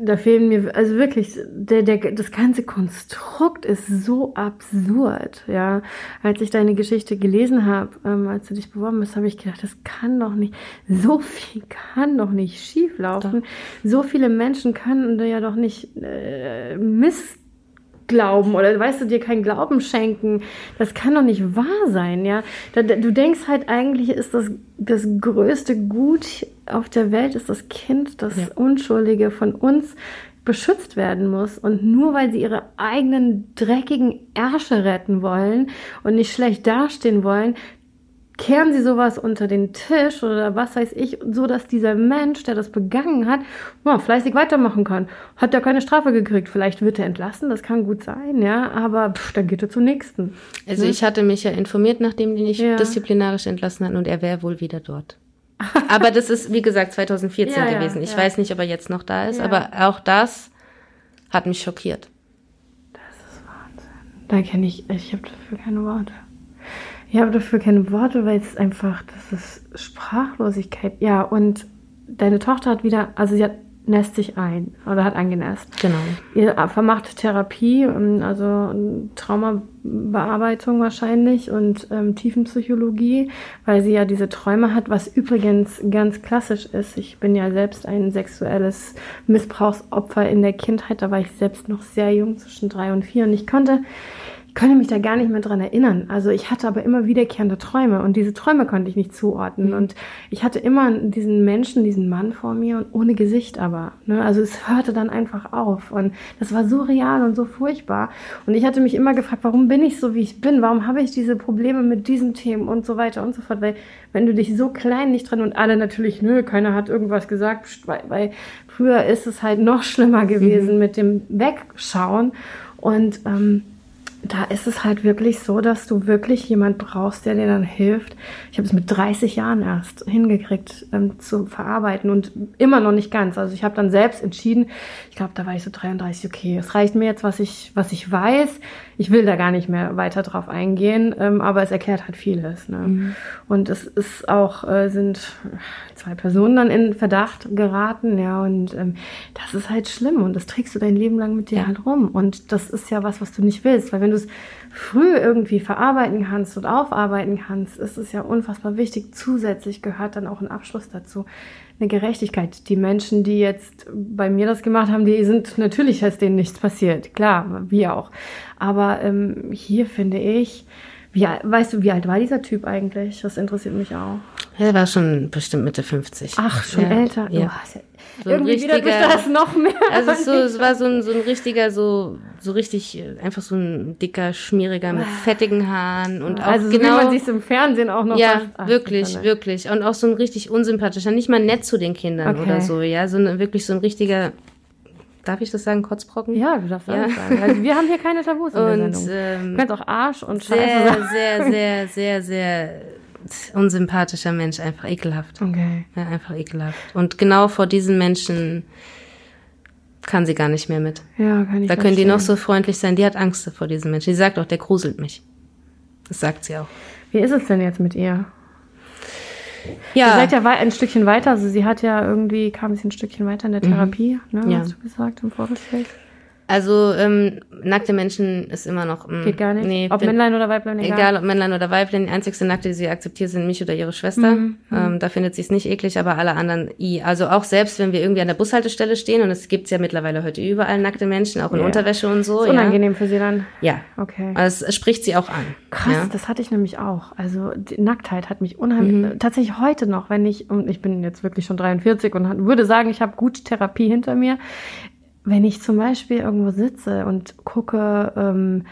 da fehlen mir, also wirklich, der, der, das ganze Konstrukt ist so absurd, ja. Als ich deine Geschichte gelesen habe, ähm, als du dich beworben bist, habe ich gedacht, das kann doch nicht, so viel kann doch nicht schieflaufen. So viele Menschen können ja doch nicht äh, Mist glauben oder weißt du dir keinen Glauben schenken. Das kann doch nicht wahr sein, ja. Du denkst halt eigentlich ist das das größte Gut auf der Welt ist das Kind, das ja. Unschuldige von uns beschützt werden muss. Und nur weil sie ihre eigenen dreckigen Ärsche retten wollen und nicht schlecht dastehen wollen, kehren sie sowas unter den Tisch oder was weiß ich, so dass dieser Mensch, der das begangen hat, ja, fleißig weitermachen kann. Hat er keine Strafe gekriegt. Vielleicht wird er entlassen, das kann gut sein, ja, aber pff, dann geht er zum nächsten. Also ne? ich hatte mich ja informiert, nachdem die nicht ja. disziplinarisch entlassen hatten und er wäre wohl wieder dort. aber das ist, wie gesagt, 2014 ja, gewesen. Ich ja. weiß nicht, ob er jetzt noch da ist, aber auch das hat mich schockiert. Das ist Wahnsinn. Da kenne ich, ich habe dafür keine Worte. Ich habe dafür keine Worte, weil es einfach, das ist Sprachlosigkeit. Ja, und deine Tochter hat wieder, also sie hat nässt sich ein oder hat angenässt. Genau. Ihr vermacht Therapie, ähm, also Traumabearbeitung wahrscheinlich und ähm, Tiefenpsychologie, weil sie ja diese Träume hat, was übrigens ganz klassisch ist. Ich bin ja selbst ein sexuelles Missbrauchsopfer in der Kindheit, da war ich selbst noch sehr jung, zwischen drei und vier und ich konnte konnte mich da gar nicht mehr dran erinnern. Also ich hatte aber immer wiederkehrende Träume und diese Träume konnte ich nicht zuordnen. Mhm. Und ich hatte immer diesen Menschen, diesen Mann vor mir und ohne Gesicht aber. Ne? Also es hörte dann einfach auf. Und das war so real und so furchtbar. Und ich hatte mich immer gefragt, warum bin ich so, wie ich bin? Warum habe ich diese Probleme mit diesen Themen und so weiter und so fort? Weil wenn du dich so klein nicht dran und alle natürlich, nö, keiner hat irgendwas gesagt, weil, weil früher ist es halt noch schlimmer gewesen mhm. mit dem Wegschauen. Und ähm, da ist es halt wirklich so, dass du wirklich jemand brauchst, der dir dann hilft. Ich habe es mit 30 Jahren erst hingekriegt ähm, zu verarbeiten und immer noch nicht ganz. Also ich habe dann selbst entschieden, ich glaube, da war ich so 33, okay, es reicht mir jetzt, was ich, was ich weiß. Ich will da gar nicht mehr weiter drauf eingehen, ähm, aber es erklärt halt vieles. Ne? Mhm. Und es ist auch, äh, sind zwei Personen dann in Verdacht geraten, ja, und ähm, das ist halt schlimm und das trägst du dein Leben lang mit dir ja. halt rum. Und das ist ja was, was du nicht willst, weil wenn du es früh irgendwie verarbeiten kannst und aufarbeiten kannst, ist es ja unfassbar wichtig. Zusätzlich gehört dann auch ein Abschluss dazu eine Gerechtigkeit. Die Menschen, die jetzt bei mir das gemacht haben, die sind natürlich, ist denen nichts passiert. Klar, wir auch. Aber ähm, hier finde ich, wie, weißt du, wie alt war dieser Typ eigentlich? Das interessiert mich auch. Er war schon bestimmt Mitte 50. Ach, schon ja, älter. Ja. Oh, so Irgendwie wieder das noch mehr. Also es, so, es war so ein, so ein richtiger, so, so richtig, einfach so ein dicker, schmieriger mit fettigen Haaren und auch also genau. wie man sich im Fernsehen auch noch Ja, Ach, wirklich, wirklich. Und auch so ein richtig unsympathischer, nicht mal nett zu den Kindern okay. oder so, ja, sondern wirklich so ein richtiger, Darf ich das sagen, Kotzbrocken? Ja, du darfst ja. sagen. Also wir haben hier keine Tabus in und, der Sendung. Ähm, du kannst auch Arsch und Scheiße sehr, sagen. Sehr, sehr, sehr, sehr unsympathischer Mensch, einfach ekelhaft. Okay. Ja, einfach ekelhaft. Und genau vor diesen Menschen kann sie gar nicht mehr mit. Ja, kann ich Da können die noch so freundlich sein. Die hat Angst vor diesen Menschen. Die sagt auch, der gruselt mich. Das sagt sie auch. Wie ist es denn jetzt mit ihr? Ja. Ihr seid ja ein Stückchen weiter. Also sie hat ja irgendwie, kam sie ein Stückchen weiter in der mhm. Therapie, mhm. ne, ja. hast du gesagt im Vorgespräch. Also ähm, nackte Menschen ist immer noch. Mh, mm, Geht gar nicht. Nee, ob bin, Männlein oder Weiblein, egal. Egal ob Männlein oder Weiblein. Die einzigste Nackte, die sie akzeptiert, sind mich oder ihre Schwester. Mhm, mhm. ähm, da findet sie es nicht eklig, aber alle anderen i. Also auch selbst, wenn wir irgendwie an der Bushaltestelle stehen und es gibt's ja mittlerweile heute überall nackte Menschen, auch in yeah. Unterwäsche und so. Ist unangenehm ja. für sie dann. Ja. Okay. Also es spricht sie auch an. Krass, ja? das hatte ich nämlich auch. Also die Nacktheit hat mich unheimlich. Mhm. Tatsächlich heute noch, wenn ich und ich bin jetzt wirklich schon 43 und würde sagen, ich habe gute Therapie hinter mir wenn ich zum Beispiel irgendwo sitze und gucke ähm,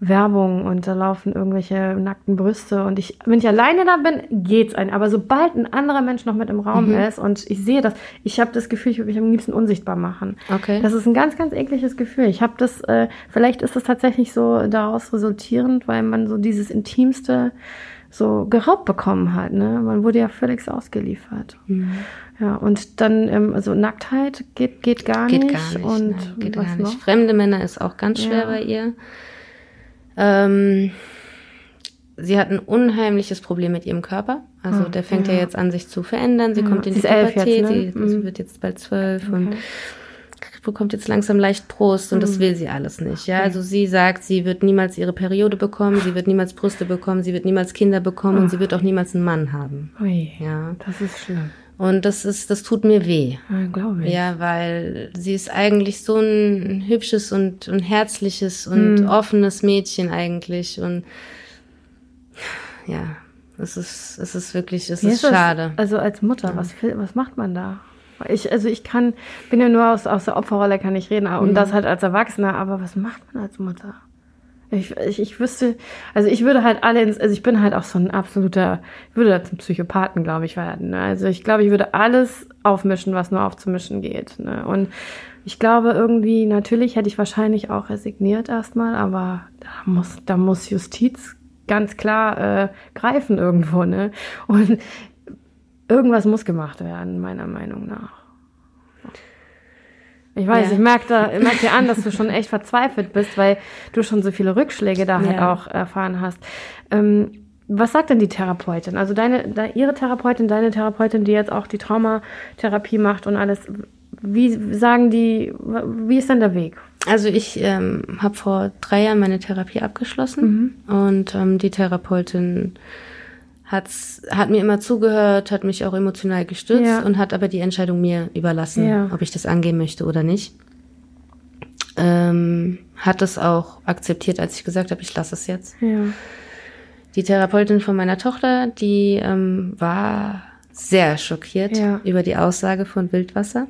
Werbung und da laufen irgendwelche nackten Brüste und ich, wenn ich alleine da bin, geht's ein. Aber sobald ein anderer Mensch noch mit im Raum mhm. ist und ich sehe das, ich habe das Gefühl, ich würde mich am liebsten unsichtbar machen. Okay. Das ist ein ganz, ganz ekliges Gefühl. Ich habe das, äh, vielleicht ist das tatsächlich so daraus resultierend, weil man so dieses Intimste so geraubt bekommen hat. Ne? Man wurde ja völlig ausgeliefert. Mhm. Ja, und dann, ähm, also Nacktheit geht, geht gar geht nicht. Gar nicht und ne, geht gar nicht. Noch? Fremde Männer ist auch ganz schwer ja. bei ihr. Ähm, sie hat ein unheimliches Problem mit ihrem Körper. Also oh, der fängt ja. ja. jetzt an, sich zu verändern. Sie ja. kommt in die Pubertät, jetzt, ne? sie mhm. wird jetzt bald zwölf okay. und bekommt jetzt langsam leicht Brust und mhm. das will sie alles nicht. Ja, also sie sagt, sie wird niemals ihre Periode bekommen, sie wird niemals Brüste bekommen, sie wird niemals Kinder bekommen oh. und sie wird auch niemals einen Mann haben. Ui, ja, das ist schlimm. Und das ist, das tut mir weh. Ja, glaube ich. Ja, weil sie ist eigentlich so ein hübsches und, und herzliches und mhm. offenes Mädchen eigentlich. Und ja, es ist, es ist wirklich, es ist, ist schade. Also als Mutter, was, was macht man da? Ich, also ich kann, bin ja nur aus, aus der Opferrolle kann ich reden und mhm. das halt als Erwachsener, aber was macht man als Mutter? Ich, ich, ich wüsste, also ich würde halt alle ins, also ich bin halt auch so ein absoluter, ich würde da zum Psychopathen, glaube ich, werden. Ne? Also ich glaube, ich würde alles aufmischen, was nur aufzumischen geht. Ne? Und ich glaube irgendwie, natürlich hätte ich wahrscheinlich auch resigniert erstmal, aber da muss, da muss Justiz ganz klar äh, greifen irgendwo, ne? Und irgendwas muss gemacht werden, meiner Meinung nach. Ich weiß, ja. ich merke da, ich merke dir an, dass du schon echt verzweifelt bist, weil du schon so viele Rückschläge da halt auch erfahren hast. Ähm, was sagt denn die Therapeutin? Also deine, de, ihre Therapeutin, deine Therapeutin, die jetzt auch die Traumatherapie macht und alles. Wie sagen die, wie ist denn der Weg? Also ich ähm, habe vor drei Jahren meine Therapie abgeschlossen mhm. und ähm, die Therapeutin hat's, hat mir immer zugehört, hat mich auch emotional gestützt ja. und hat aber die Entscheidung mir überlassen, ja. ob ich das angehen möchte oder nicht. Ähm, hat es auch akzeptiert, als ich gesagt habe, ich lasse es jetzt. Ja. Die Therapeutin von meiner Tochter, die ähm, war sehr schockiert über die Aussage von Wildwasser.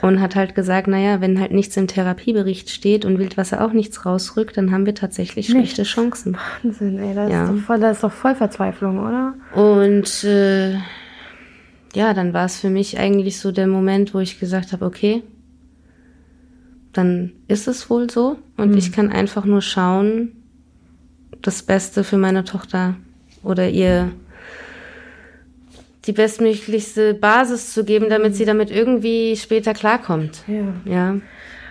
Und hat halt gesagt, naja, wenn halt nichts im Therapiebericht steht und Wildwasser auch nichts rausrückt, dann haben wir tatsächlich nichts. schlechte Chancen. Wahnsinn, ey, das, ja. ist doch voll, das ist doch voll Verzweiflung, oder? Und äh, ja, dann war es für mich eigentlich so der Moment, wo ich gesagt habe, okay, dann ist es wohl so und mhm. ich kann einfach nur schauen, das Beste für meine Tochter oder ihr die bestmöglichste Basis zu geben, damit sie damit irgendwie später klarkommt. Ja. ja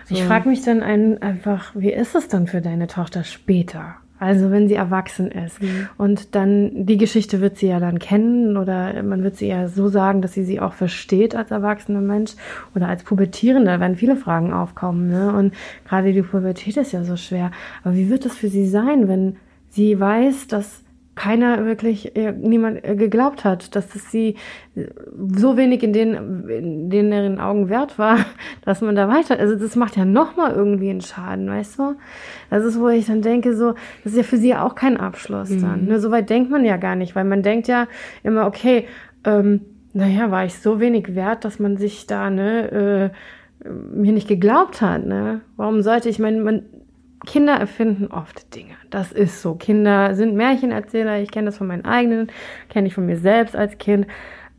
so. Ich frage mich dann ein, einfach, wie ist es dann für deine Tochter später? Also wenn sie erwachsen ist mhm. und dann die Geschichte wird sie ja dann kennen oder man wird sie ja so sagen, dass sie sie auch versteht als erwachsener Mensch oder als Pubertierende, da werden viele Fragen aufkommen. Ne? Und gerade die Pubertät ist ja so schwer. Aber wie wird es für sie sein, wenn sie weiß, dass keiner wirklich, äh, niemand äh, geglaubt hat, dass es sie so wenig in den, in denen Augen wert war, dass man da weiter, also das macht ja nochmal irgendwie einen Schaden, weißt du? Das ist, wo ich dann denke, so, das ist ja für sie auch kein Abschluss mhm. dann. Ne? So weit denkt man ja gar nicht, weil man denkt ja immer, okay, ähm, naja, war ich so wenig wert, dass man sich da, ne, äh, mir nicht geglaubt hat, ne? Warum sollte ich, meine, man, Kinder erfinden oft Dinge. Das ist so. Kinder sind Märchenerzähler. Ich kenne das von meinen eigenen, kenne ich von mir selbst als Kind.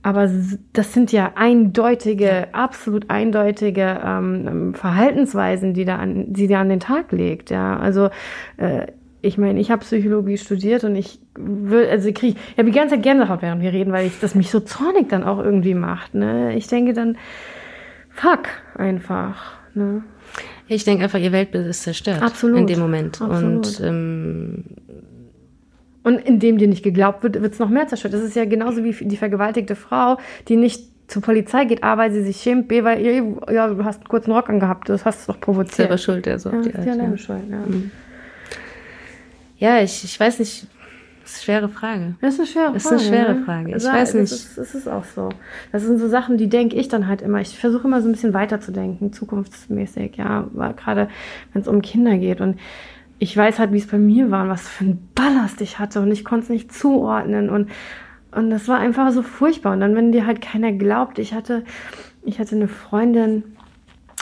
Aber das sind ja eindeutige, absolut eindeutige ähm, Verhaltensweisen, die da an, die da an den Tag legt. Ja, also äh, ich meine, ich habe Psychologie studiert und ich will, also ich kriege, ich habe die ganze Zeit Gänsehaut, während wir reden, weil ich das mich so zornig dann auch irgendwie macht. Ne? Ich denke dann, fuck einfach. Ne? Ich denke einfach, ihr Weltbild ist zerstört. Absolut. In dem Moment. Absolut. Und, ähm, und indem dir nicht geglaubt wird, wird es noch mehr zerstört. Das ist ja genauso wie die vergewaltigte Frau, die nicht zur Polizei geht, A, weil sie sich schämt, B, weil ihr, ja, du hast einen kurzen Rock angehabt, das hast du doch provoziert. Selber schuld, ja, so. Ja, die, die ja. schuld, ja. Mhm. Ja, ich, ich weiß nicht, das ist eine schwere Frage. Das ist eine schwere Frage. Das ist eine schwere ne? Frage. Ich also, weiß nicht. Das ist, das ist auch so. Das sind so Sachen, die denke ich dann halt immer. Ich versuche immer so ein bisschen weiterzudenken, zukunftsmäßig, ja. Gerade wenn es um Kinder geht. Und ich weiß halt, wie es bei mir war und was für ein Ballast ich hatte. Und ich konnte es nicht zuordnen. Und, und das war einfach so furchtbar. Und dann, wenn dir halt keiner glaubt, ich hatte, ich hatte eine Freundin,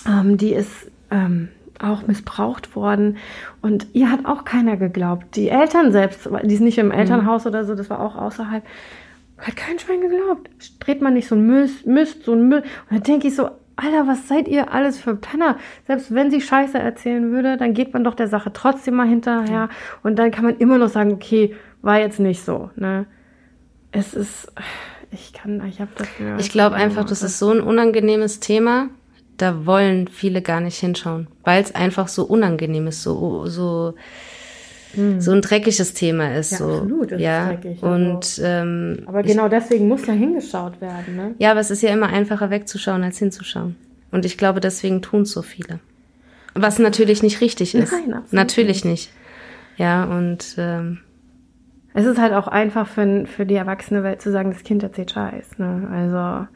ähm, die ist, ähm, auch missbraucht worden. Und ihr hat auch keiner geglaubt. Die Eltern selbst, die sind nicht im mhm. Elternhaus oder so, das war auch außerhalb, hat kein Schwein geglaubt. Dreht man nicht so ein Mist, Mist so ein Müll. Und dann denke ich so, Alter, was seid ihr alles für Penner? Selbst wenn sie Scheiße erzählen würde, dann geht man doch der Sache trotzdem mal hinterher. Und dann kann man immer noch sagen, okay, war jetzt nicht so. Ne? Es ist, ich kann, ich habe dafür. Ich glaube einfach, das ist so ein unangenehmes Thema da wollen viele gar nicht hinschauen, weil es einfach so unangenehm ist, so so hm. so ein dreckiges Thema ist. Ja, so. absolut. Ist ja, dreckig, also. und ähm, aber genau ich, deswegen muss da hingeschaut werden. Ne? Ja, aber es ist ja immer einfacher wegzuschauen als hinzuschauen. Und ich glaube, deswegen tun es so viele. Was natürlich nicht richtig ist. Nein, natürlich nicht. Ja, und ähm, es ist halt auch einfach für, für die erwachsene Welt zu sagen, das Kind erzählt Scheiß. Ne? Also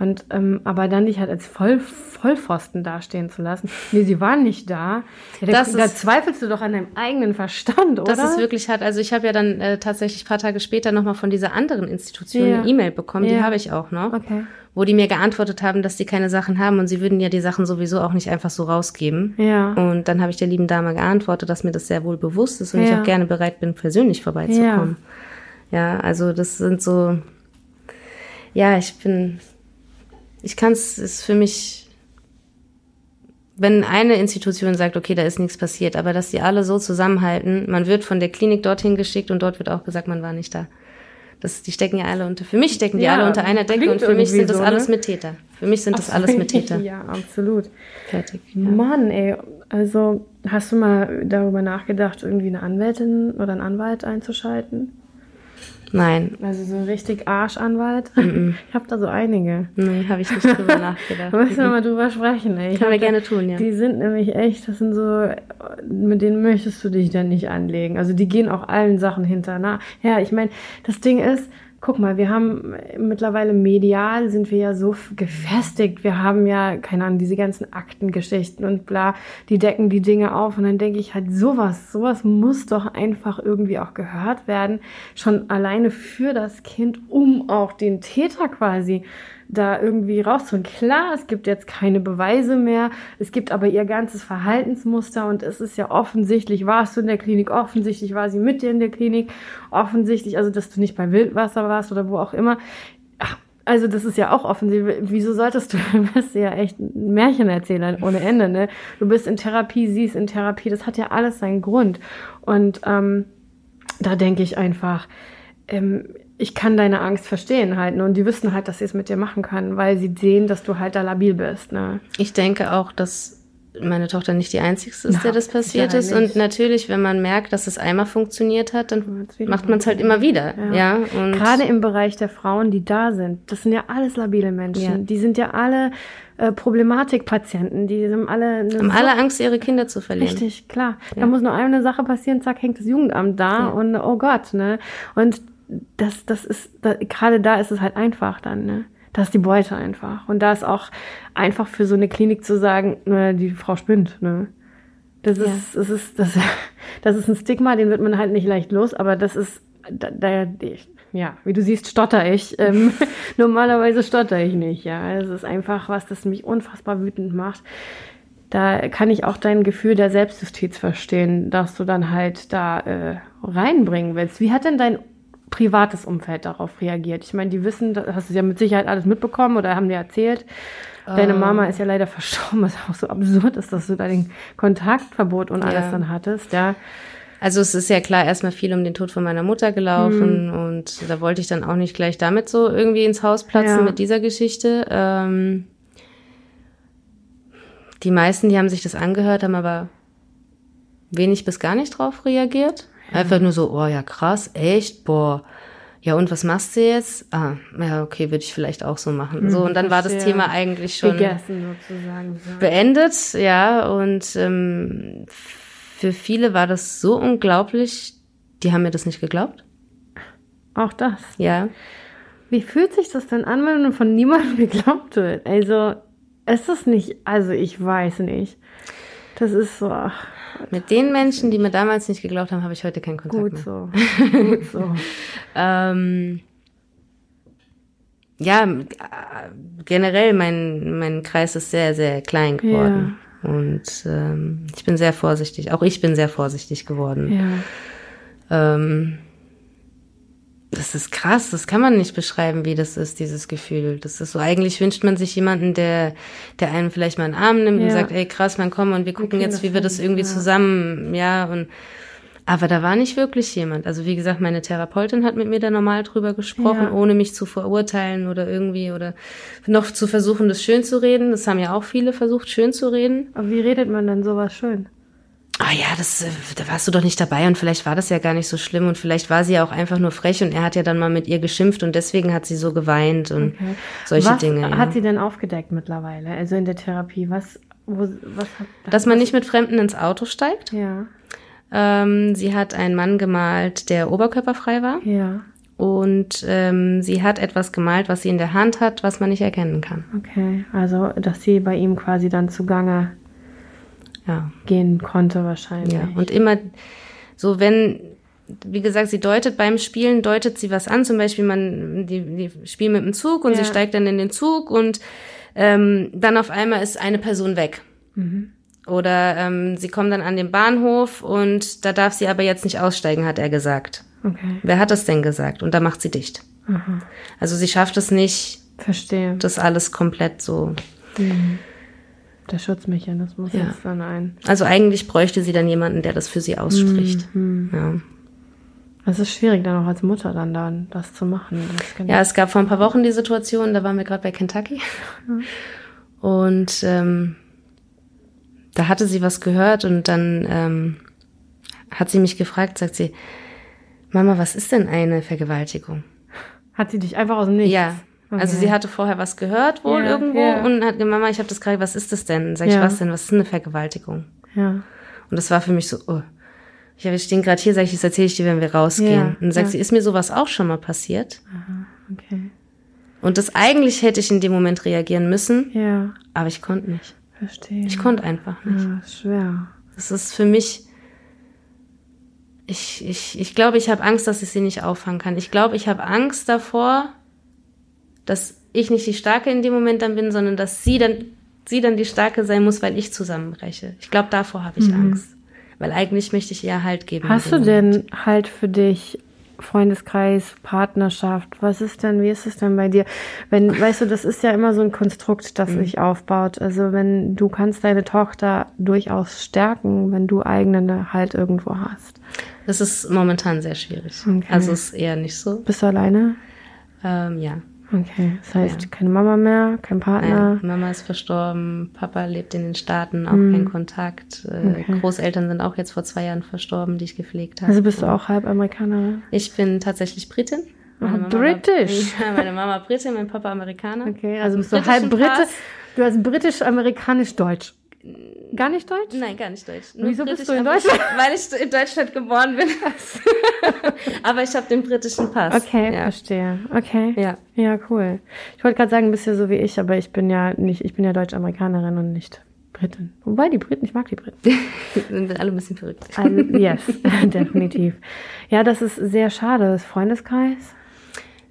und ähm, aber dann dich halt als Voll, Vollpfosten dastehen zu lassen. Nee, sie waren nicht da. Ja, da, da zweifelst du doch an deinem eigenen Verstand, oder? Das ist wirklich hart. Also ich habe ja dann äh, tatsächlich paar Tage später nochmal von dieser anderen Institution ja. eine E-Mail bekommen, ja. die habe ich auch noch. Okay. wo die mir geantwortet haben, dass die keine Sachen haben und sie würden ja die Sachen sowieso auch nicht einfach so rausgeben. Ja. Und dann habe ich der lieben Dame geantwortet, dass mir das sehr wohl bewusst ist und ich Ja. auch gerne bereit bin, persönlich vorbeizukommen. Ja, also das sind so, ja, ich bin, ich kann es, ist für mich, wenn eine Institution sagt, okay, da ist nichts passiert, aber dass die alle so zusammenhalten, man wird von der Klinik dorthin geschickt und dort wird auch gesagt, man war nicht da. Das, die stecken ja alle unter, für mich stecken die Ja, alle unter einer Decke und für mich sind das so, alles ne? Mittäter. Für mich sind das alles Mittäter. Ja, absolut. Fertig. Ja. Mann, ey, also hast du mal darüber nachgedacht, irgendwie eine Anwältin oder einen Anwalt einzuschalten? Nein, Also so ein richtig Arschanwalt? Ich habe da so einige. nee, habe ich nicht drüber nachgedacht. Da müssen wir mal drüber sprechen, ey. Ich Können wir gerne tun, ja. Die sind nämlich echt, das sind so, mit denen möchtest du dich dann nicht anlegen. Also die gehen auch allen Sachen hinterher. Ja, ich meine, das Ding ist, guck mal, wir haben mittlerweile medial sind wir ja so gefestigt. Wir haben ja, keine Ahnung, diese ganzen Aktengeschichten und bla, die decken die Dinge auf. Und dann denke ich halt, sowas, sowas muss doch einfach irgendwie auch gehört werden. Schon alleine für das Kind, um auch den Täter quasi da irgendwie rauszuholen. Klar, es gibt jetzt keine Beweise mehr, es gibt aber ihr ganzes Verhaltensmuster und es ist ja offensichtlich, warst du in der Klinik, offensichtlich war sie mit dir in der Klinik, offensichtlich, also dass du nicht bei Wildwasser warst oder wo auch immer. Also das ist ja auch offensichtlich. Wieso solltest du, du bist ja echt ein Märchenerzähler ohne Ende, ne? Du bist in Therapie, sie ist in Therapie, das hat ja alles seinen Grund. Und ähm, da denke ich einfach, ähm, ich kann deine Angst verstehen halt, ne? Und die wissen halt, dass sie es mit dir machen können, weil sie sehen, dass du halt da labil bist, ne? Ich denke auch, dass meine Tochter nicht die einzige ist, Na, der das passiert ist. Und natürlich, wenn man merkt, dass es einmal funktioniert hat, dann macht man es halt immer wieder. Ja. Ja. und Gerade im Bereich der Frauen, die da sind, das sind ja alles labile Menschen. Ja. Die sind ja alle äh, Problematikpatienten. Die haben alle haben alle Angst, ihre Kinder zu verlieren. Richtig, klar. Da muss nur eine Sache passieren, zack, hängt das Jugendamt da und oh Gott, ne? Und das, das ist, da, gerade da ist es halt einfach dann, ne? Da ist die Beute einfach. Und da ist auch einfach für so eine Klinik zu sagen, ne, die Frau spinnt, ne? Das Ja. ist, das ist, das, das ist ein Stigma, den wird man halt nicht leicht los, aber das ist, da, da ich, ja, wie du siehst, stotter ich. Ähm, normalerweise stotter ich nicht, ja. Es ist einfach was, das mich unfassbar wütend macht. Da kann ich auch dein Gefühl der Selbstjustiz verstehen, dass du dann halt da äh, reinbringen willst. Wie hat denn dein privates Umfeld darauf reagiert? Ich meine, die wissen, da hast du ja mit Sicherheit alles mitbekommen oder haben dir erzählt. Deine Ähm. Mama ist ja leider verstorben, was auch so absurd ist, dass du da den Kontaktverbot und alles Ja. dann hattest, ja. Also es ist ja klar erstmal viel um den Tod von meiner Mutter gelaufen Hm. und da wollte ich dann auch nicht gleich damit so irgendwie ins Haus platzen Ja. mit dieser Geschichte. Ähm, die meisten, die haben sich das angehört, haben aber wenig bis gar nicht drauf reagiert. Einfach nur so, oh ja, krass, echt, boah. Ja, und was machst du jetzt? Ah, ja, okay, würde ich vielleicht auch so machen. so, und dann war das. Thema eigentlich schon Gegessen sozusagen. Beendet, ja, und ähm, für viele war das so unglaublich, die haben mir das nicht geglaubt, Auch das. ja. Wie fühlt sich das denn an, wenn von niemandem geglaubt wird? Also, ist das nicht, also ich weiß nicht. Das ist so, ach, Mit den Menschen, die mir damals nicht geglaubt haben, habe ich heute keinen Kontakt gut mehr. so. Gut so. Ähm, ja, äh, generell mein, mein Kreis ist sehr, sehr klein geworden. Und ähm, ich bin sehr vorsichtig. Auch ich bin sehr vorsichtig geworden. Ja. Ähm, das ist krass, das kann man nicht beschreiben, wie das ist, dieses Gefühl. Das ist so, eigentlich wünscht man sich jemanden, der, der einen vielleicht mal in den Arm nimmt und Ja. sagt, ey krass, man komm und wir gucken kriegen jetzt, wie wir das irgendwie ja. zusammen, ja, und aber da war nicht wirklich jemand. Also wie gesagt, meine Therapeutin hat mit mir da normal drüber gesprochen, Ja. ohne mich zu verurteilen oder irgendwie oder noch zu versuchen, das schön zu reden. Das haben ja auch viele versucht, schön zu reden. Aber wie redet man dann sowas schön? Ah ja, das, äh, da warst du doch nicht dabei und vielleicht war das ja gar nicht so schlimm und vielleicht war sie ja auch einfach nur frech und er hat ja dann mal mit ihr geschimpft und deswegen hat sie so geweint und solche was Dinge. Ja. hat sie denn aufgedeckt mittlerweile? Also in der Therapie, was, wo, was hat, Dass man nicht mit Fremden ins Auto steigt. ja, Ähm, sie hat einen Mann gemalt, der oberkörperfrei war ja, und ähm, sie hat etwas gemalt, was sie in der Hand hat, was man nicht erkennen kann. okay. Also, dass sie bei ihm quasi dann zugange Ja. gehen konnte wahrscheinlich. Ja, und immer so, wenn wie gesagt, sie deutet beim Spielen, deutet sie was an. Zum Beispiel, man, die, die spielen mit dem Zug und Ja. sie steigt dann in den Zug und ähm, dann auf einmal ist eine Person weg. Mhm. Oder ähm, sie kommen dann an den Bahnhof und da darf sie aber jetzt nicht aussteigen, hat er gesagt. Okay. Wer hat das denn gesagt? Und da macht sie dicht. Aha. Also sie schafft es nicht, Verstehe. das alles komplett so. Der Schutzmechanismus Ja. ist dann ein. Also eigentlich bräuchte sie dann jemanden, der das für sie ausspricht. Mhm. Ja. Es ist schwierig, dann auch als Mutter dann, dann das zu machen. Das kann ja, es gab vor ein paar Wochen die Situation, da waren wir gerade bei Kentucky. Und ähm, da hatte sie was gehört und dann ähm, hat sie mich gefragt, sagt sie, Mama, was ist denn eine Vergewaltigung? Hat sie dich einfach aus dem Nichts? Ja. Also Okay. sie hatte vorher was gehört wohl Ja, irgendwo ja. und hat gesagt, Mama, ich habe das gerade, was ist das denn? Sag ich, Ja. was denn? Was ist denn eine Vergewaltigung? Ja. Und das war für mich so, oh. Ich, wir stehen gerade hier, sag ich, das erzähle ich dir, wenn wir rausgehen. Ja, und dann sagt ja. sie, ist mir sowas auch schon mal passiert? Okay. Und das eigentlich hätte ich in dem Moment reagieren müssen, Ja, aber ich konnte nicht. verstehe. Ich konnte einfach nicht. Ja, ist schwer. Das ist für mich. Ich, ich, ich glaube, ich habe Angst, dass ich sie nicht auffangen kann. Ich glaube, ich habe Angst davor, dass ich nicht die Starke in dem Moment dann bin, sondern dass sie dann, sie dann die Starke sein muss, weil ich zusammenbreche. Ich glaube, davor habe ich Angst. Weil eigentlich möchte ich ihr Halt geben. Hast du denn halt für dich Freundeskreis, Partnerschaft? Was ist denn, wie ist es denn bei dir? Wenn, weißt du, das ist ja immer so ein Konstrukt, das sich aufbaut. Also wenn du kannst deine Tochter durchaus stärken, wenn du eigenen Halt irgendwo hast. Das ist momentan sehr schwierig. Okay. Also ist eher nicht so. Bist du alleine? Ähm, ja. Okay, das heißt keine Mama mehr, kein Partner. Nein, Mama ist verstorben, Papa lebt in den Staaten, auch kein Kontakt. Äh, Mhm. Okay. Großeltern sind auch jetzt vor zwei Jahren verstorben, die ich gepflegt habe. Also bist du auch halb Amerikanerin? Ich bin tatsächlich Britin. Meine. War, ja, meine Mama Britin, mein Papa Amerikaner. Okay, also bist du halb Brite. Du hast britisch-amerikanisch-deutsch. Gar nicht Deutsch? Nein, gar nicht Deutsch. Wieso bist du in Deutschland? Weil ich in Deutschland geboren bin. aber ich habe den britischen Pass. Okay, ja. verstehe. Okay. Ja. Ja, cool. Ich wollte gerade sagen, bist ja so wie ich, aber ich bin ja nicht, ich bin ja Deutsch-Amerikanerin und nicht Britin. Wobei die Briten, ich mag die Briten. sind alle ein bisschen verrückt. Also, yes, definitiv. Ja, das ist sehr schade. Das Freundeskreis.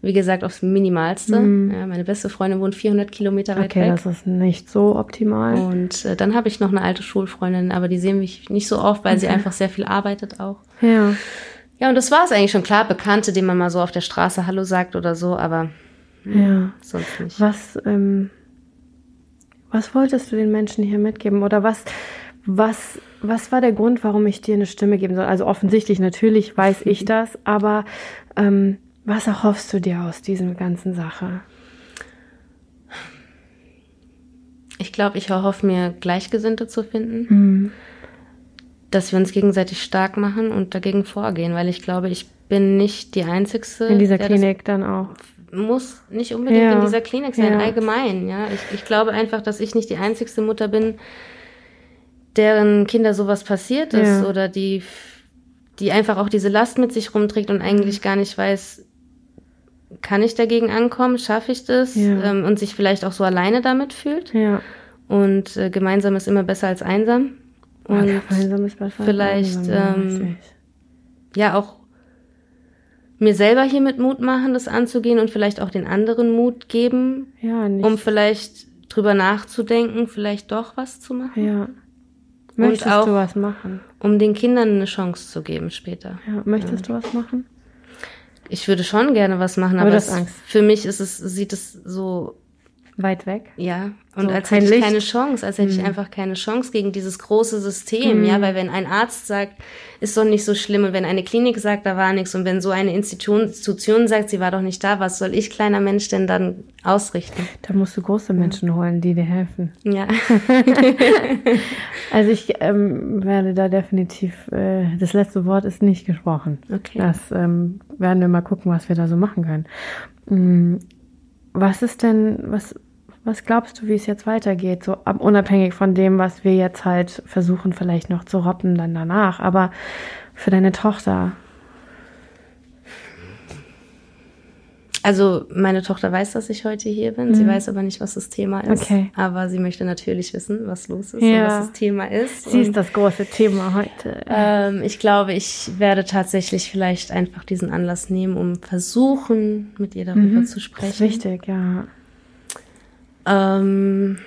Wie gesagt, aufs Minimalste. Ja, meine beste Freundin wohnt 400 Kilometer weit Mhm. Okay, weg. das ist nicht so optimal. Und äh, dann habe ich noch eine alte Schulfreundin, aber die sehen mich nicht so oft, weil sie einfach sehr viel arbeitet auch. Ja. Ja, und das war es eigentlich schon klar. Bekannte, denen man mal so auf der Straße Hallo sagt oder so, aber Ja. sonst nicht. Was, ähm, was wolltest du den Menschen hier mitgeben? Oder was, was, was war der Grund, warum ich dir eine Stimme geben soll? Also offensichtlich, natürlich weiß ich das, aber ähm, was erhoffst du dir aus dieser ganzen Sache? Ich glaube, ich erhoffe mir, Gleichgesinnte zu finden, Hm. dass wir uns gegenseitig stark machen und dagegen vorgehen, weil ich glaube, ich bin nicht die Einzige. In dieser Klinik dann auch. Muss nicht unbedingt Ja. in dieser Klinik sein, Ja. allgemein. Ja, ich, ich glaube einfach, dass ich nicht die einzigste Mutter bin, deren Kinder sowas passiert ist Ja. oder die, die einfach auch diese Last mit sich rumträgt und eigentlich gar nicht weiß, kann ich dagegen ankommen, schaffe ich das Ja. ähm, und sich vielleicht auch so alleine damit fühlt. Ja. Und äh, gemeinsam ist immer besser als einsam. Und gemeinsam ist besser als vielleicht, einsam, ja, ähm, ja, auch mir selber hiermit Mut machen, das anzugehen und vielleicht auch den anderen Mut geben, ja, nicht, um vielleicht drüber nachzudenken, vielleicht doch was zu machen, ja. Möchtest auch- du was machen? um den Kindern eine Chance zu geben später. Ja, möchtest du was machen? Ich würde schon gerne was machen, Aber aber, Angst. für mich ist es, sieht es so, Weit weg? ja, und So, als hätte ich Licht? keine Chance, als hätte ich einfach keine Chance gegen dieses große System, ja, weil wenn ein Arzt sagt, ist doch nicht so schlimm und wenn eine Klinik sagt, da war nichts und wenn so eine Institution, sagt, sie war doch nicht da, was soll ich kleiner Mensch denn dann ausrichten? Da musst du große Menschen holen, die dir helfen. Ja. Also ich ähm, werde da definitiv, äh, das letzte Wort ist nicht gesprochen. Okay. Das ähm, werden wir mal gucken, was wir da so machen können. Mm, Was ist denn, was, was glaubst du, wie es jetzt weitergeht? So ab, unabhängig von dem, was wir jetzt halt versuchen, vielleicht noch zu roppen dann danach. Aber für deine Tochter, Also meine Tochter weiß, dass ich heute hier bin. Mhm. Sie weiß aber nicht, was das Thema ist. Okay. Aber sie möchte natürlich wissen, was los ist ja. und was das Thema ist. Sie und, ist das große Thema heute. Ähm, ich glaube, ich werde tatsächlich vielleicht einfach diesen Anlass nehmen, um versuchen, mit ihr darüber mhm. zu sprechen. Das ist wichtig, ja. Ähm,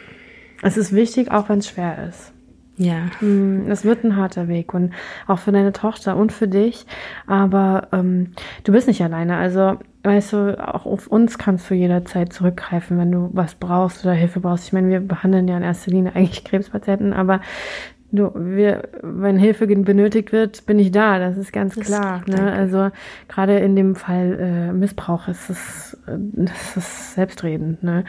es ist wichtig, auch wenn es schwer ist. Ja. Hm, es wird ein harter Weg und auch für deine Tochter und für dich. Aber ähm, du bist nicht alleine. Also, weißt du, auch auf uns kannst du jederzeit zurückgreifen, wenn du was brauchst oder Hilfe brauchst. Ich meine, wir behandeln ja in erster Linie eigentlich Krebspatienten, aber du, wir, wenn Hilfe benötigt wird, bin ich da. Das ist ganz das klar. Ne? Also gerade in dem Fall äh, Missbrauch ist es, das ist selbstredend. Ne?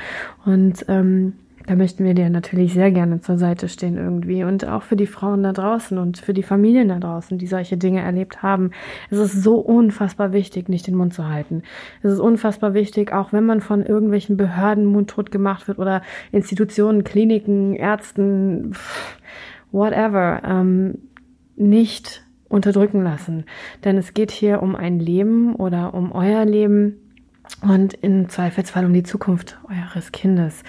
Und ähm, da möchten wir dir natürlich sehr gerne zur Seite stehen irgendwie und auch für die Frauen da draußen und für die Familien da draußen, die solche Dinge erlebt haben. Es ist so unfassbar wichtig, nicht den Mund zu halten. Es ist unfassbar wichtig, auch wenn man von irgendwelchen Behörden mundtot gemacht wird oder Institutionen, Kliniken, Ärzten, whatever, ähm, nicht unterdrücken lassen. Denn es geht hier um ein Leben oder um euer Leben und im Zweifelsfall um die Zukunft eures Kindes.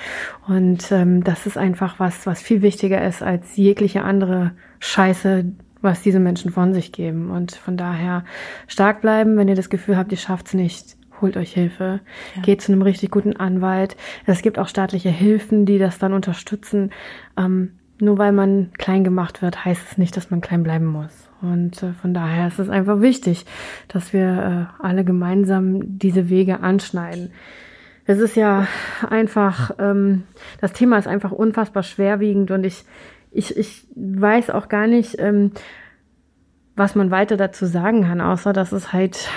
Und ähm, das ist einfach was, was viel wichtiger ist als jegliche andere Scheiße, was diese Menschen von sich geben. Und von daher stark bleiben, wenn ihr das Gefühl habt, ihr schafft's nicht. Holt euch Hilfe, ja. geht zu einem richtig guten Anwalt. Es gibt auch staatliche Hilfen, die das dann unterstützen. Ähm, nur weil man klein gemacht wird, heißt es nicht, dass man klein bleiben muss. Und äh, von daher ist es einfach wichtig, dass wir äh, alle gemeinsam diese Wege anschneiden. Es ist ja einfach, ähm, das Thema ist einfach unfassbar schwerwiegend und ich, ich, ich weiß auch gar nicht, ähm, was man weiter dazu sagen kann, außer dass es halt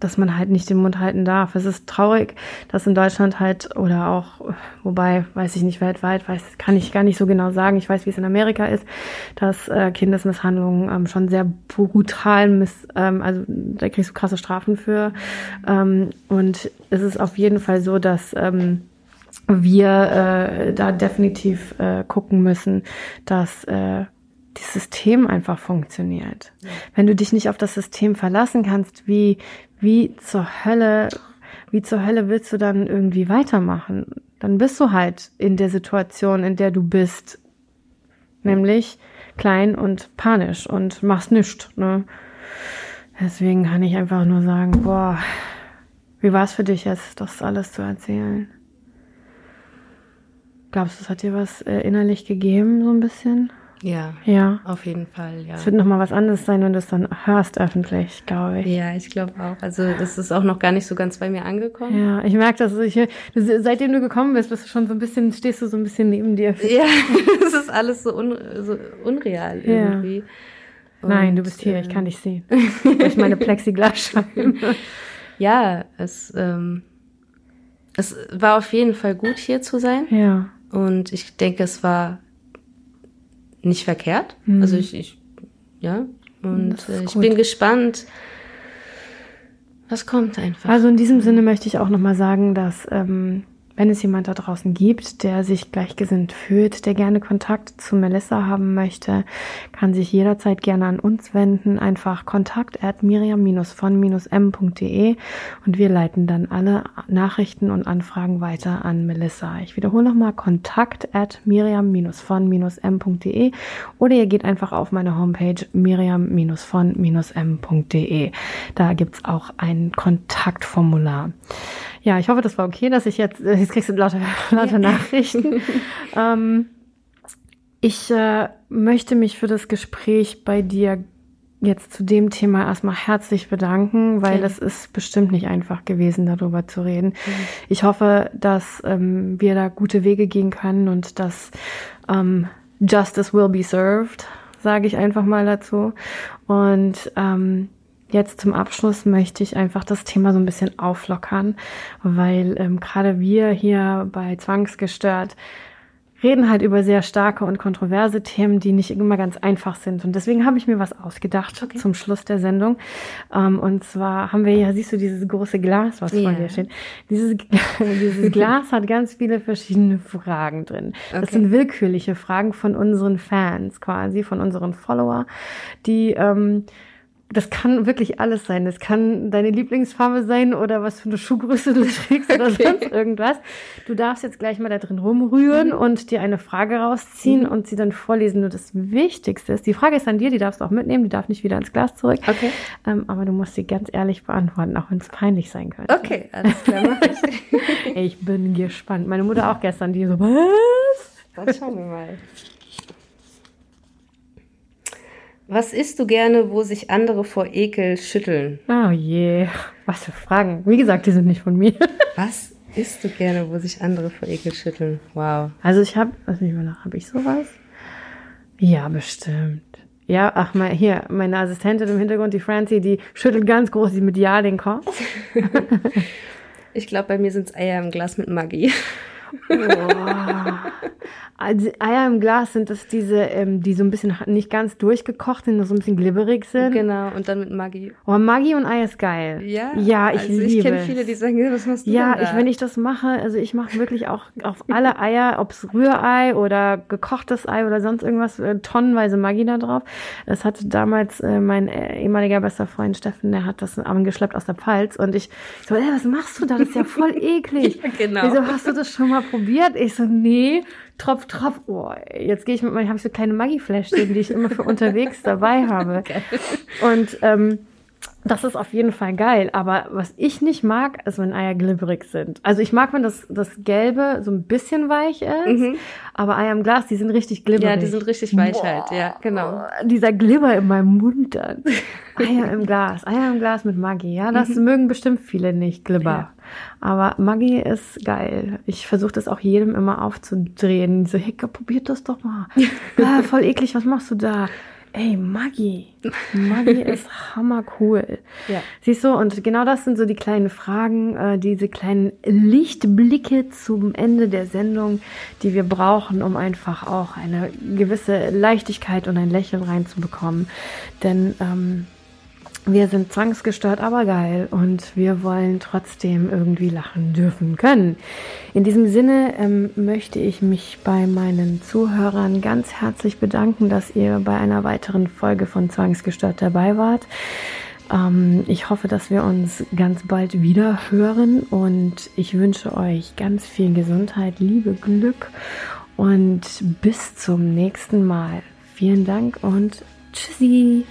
dass man halt nicht den Mund halten darf. Es ist traurig, dass in Deutschland halt oder auch, wobei, weiß ich nicht, weltweit, weiß, kann ich gar nicht so genau sagen. Ich weiß, wie es in Amerika ist, dass äh, Kindesmisshandlungen ähm, schon sehr brutal miss, ähm, also da kriegst du krasse Strafen für. Ähm, und es ist auf jeden Fall so, dass ähm, wir äh, da definitiv äh, gucken müssen, dass äh, das System einfach funktioniert. Wenn du dich nicht auf das System verlassen kannst, wie, wie zur Hölle, wie zur Hölle willst du dann irgendwie weitermachen? Dann bist du halt in der Situation, in der du bist, nämlich klein und panisch und machst nichts. Ne? Deswegen kann ich einfach nur sagen, boah, wie war es für dich jetzt, das alles zu erzählen? Glaubst du, es hat dir was äh, innerlich gegeben, so ein bisschen? Ja. Ja. Auf jeden Fall, ja. Es wird nochmal was anderes sein, wenn du es dann hörst öffentlich, glaube ich. Ja, ich glaube auch. Also das ist auch noch gar nicht so ganz bei mir angekommen. Ja, ich merke das. Ich, seitdem du gekommen bist, bist du schon so ein bisschen, stehst du so ein bisschen neben dir. Ja, es ist alles so, un, so unreal irgendwie. Ja. Nein, du bist hier, äh, ich kann dich sehen. Durch meine Plexiglasscheiben. ja, es, ähm, es war auf jeden Fall gut, hier zu sein. Ja. Und ich denke, es war nicht verkehrt. Mhm. Also ich, ich, ja, und ich gut. bin gespannt. Was kommt einfach? Also in diesem Sinne möchte ich auch nochmal sagen, dass ähm, wenn es jemand da draußen gibt, der sich gleichgesinnt fühlt, der gerne Kontakt zu Melissa haben möchte, kann sich jederzeit gerne an uns wenden. Einfach kontakt at miriam-von-m.de und wir leiten dann alle Nachrichten und Anfragen weiter an Melissa. Ich wiederhole nochmal kontakt at miriam-von-m.de oder ihr geht einfach auf meine Homepage miriam-von-m.de. Da gibt's auch ein Kontaktformular. Ja, ich hoffe, das war okay, dass ich jetzt, äh, jetzt kriegst du lauter, lauter ja. Nachrichten. ähm, ich äh, möchte mich für das Gespräch bei dir jetzt zu dem Thema erstmal herzlich bedanken, weil okay. das ist bestimmt nicht einfach gewesen, darüber zu reden. Mhm. Ich hoffe, dass ähm, wir da gute Wege gehen können und dass ähm, Justice will be served, sage ich einfach mal dazu. Und ähm, jetzt zum Abschluss möchte ich einfach das Thema so ein bisschen auflockern, weil ähm, gerade wir hier bei Zwangsgestört reden halt über sehr starke und kontroverse Themen, die nicht immer ganz einfach sind. Und deswegen habe ich mir was ausgedacht okay. zum Schluss der Sendung. Ähm, und zwar haben wir ja, siehst du, dieses große Glas, was yeah. vor dir steht. Dieses, dieses Glas hat ganz viele verschiedene Fragen drin. Das okay. sind willkürliche Fragen von unseren Fans quasi, von unseren Follower, die ähm, das kann wirklich alles sein. Das kann deine Lieblingsfarbe sein oder was für eine Schuhgröße du trägst oder okay. sonst irgendwas. Du darfst jetzt gleich mal da drin rumrühren mhm. und dir eine Frage rausziehen mhm. und sie dann vorlesen. Nur das Wichtigste ist, die Frage ist an dir, die darfst du auch mitnehmen, die darf nicht wieder ins Glas zurück. Okay. Ähm, aber du musst sie ganz ehrlich beantworten, auch wenn es peinlich sein könnte. Okay, alles klar, mach ich. ich bin gespannt. Meine Mutter auch gestern, die so, was? Dann schauen wir mal. Was isst du gerne, wo sich andere vor Ekel schütteln? Oh je, was für Fragen. Wie gesagt, die sind nicht von mir. Was isst du gerne, wo sich andere vor Ekel schütteln? Wow. Also ich habe, lass mich mal nach, habe ich sowas? Ja, bestimmt. Ja, ach mal, hier, meine Assistentin im Hintergrund, die Francie, die schüttelt ganz groß mit Ja den Kopf. ich glaube, bei mir sind es Eier im Glas mit Maggi. Also Eier im Glas sind das diese, ähm, die so ein bisschen nicht ganz durchgekocht sind, so ein bisschen glibberig sind. Genau, und dann mit Maggi. Oh, Maggi und Ei ist geil. Ja? Ja, ich also liebe Ich kenne viele, die sagen, was machst du Ja, ich, wenn ich das mache, also ich mache wirklich auch auf alle Eier, ob es Rührei oder gekochtes Ei oder sonst irgendwas, äh, tonnenweise Maggi da drauf. Das hatte damals äh, mein äh, ehemaliger bester Freund Steffen, der hat das angeschleppt aus der Pfalz und ich so, ey, was machst du da? Das ist ja voll eklig. genau. Wieso hast du das schon mal probiert? Ich so, nee. Tropf, Tropf. Oh, jetzt gehe ich mit meinen, habe ich so kleine Maggi-Fläschchen, die ich immer für unterwegs dabei habe. Okay. Und ähm, das ist auf jeden Fall geil. Aber was ich nicht mag, ist, wenn Eier glibberig sind. Also ich mag, wenn das, das Gelbe so ein bisschen weich ist, mhm. aber Eier im Glas, die sind richtig glibberig. Ja, die sind richtig weich Boah, halt, ja, genau. Dieser Glibber in meinem Mund dann. Eier im Glas, Eier im Glas mit Maggi, ja, das mhm. mögen bestimmt viele nicht, Glibber. Ja. Aber Maggi ist geil. Ich versuche das auch jedem immer aufzudrehen. So, hey, probiert das doch mal. ah, voll eklig, was machst du da? Ey, Maggi. Maggi ist hammercool. Ja. Siehst du, und genau das sind so die kleinen Fragen, äh, diese kleinen Lichtblicke zum Ende der Sendung, die wir brauchen, um einfach auch eine gewisse Leichtigkeit und ein Lächeln reinzubekommen. Denn ähm, wir sind zwangsgestört, aber geil und wir wollen trotzdem irgendwie lachen dürfen können. In diesem Sinne ähm, möchte ich mich bei meinen Zuhörern ganz herzlich bedanken, dass ihr bei einer weiteren Folge von Zwangsgestört dabei wart. Ähm, ich hoffe, dass wir uns ganz bald wieder hören und ich wünsche euch ganz viel Gesundheit, Liebe, Glück und bis zum nächsten Mal. Vielen Dank und tschüssi.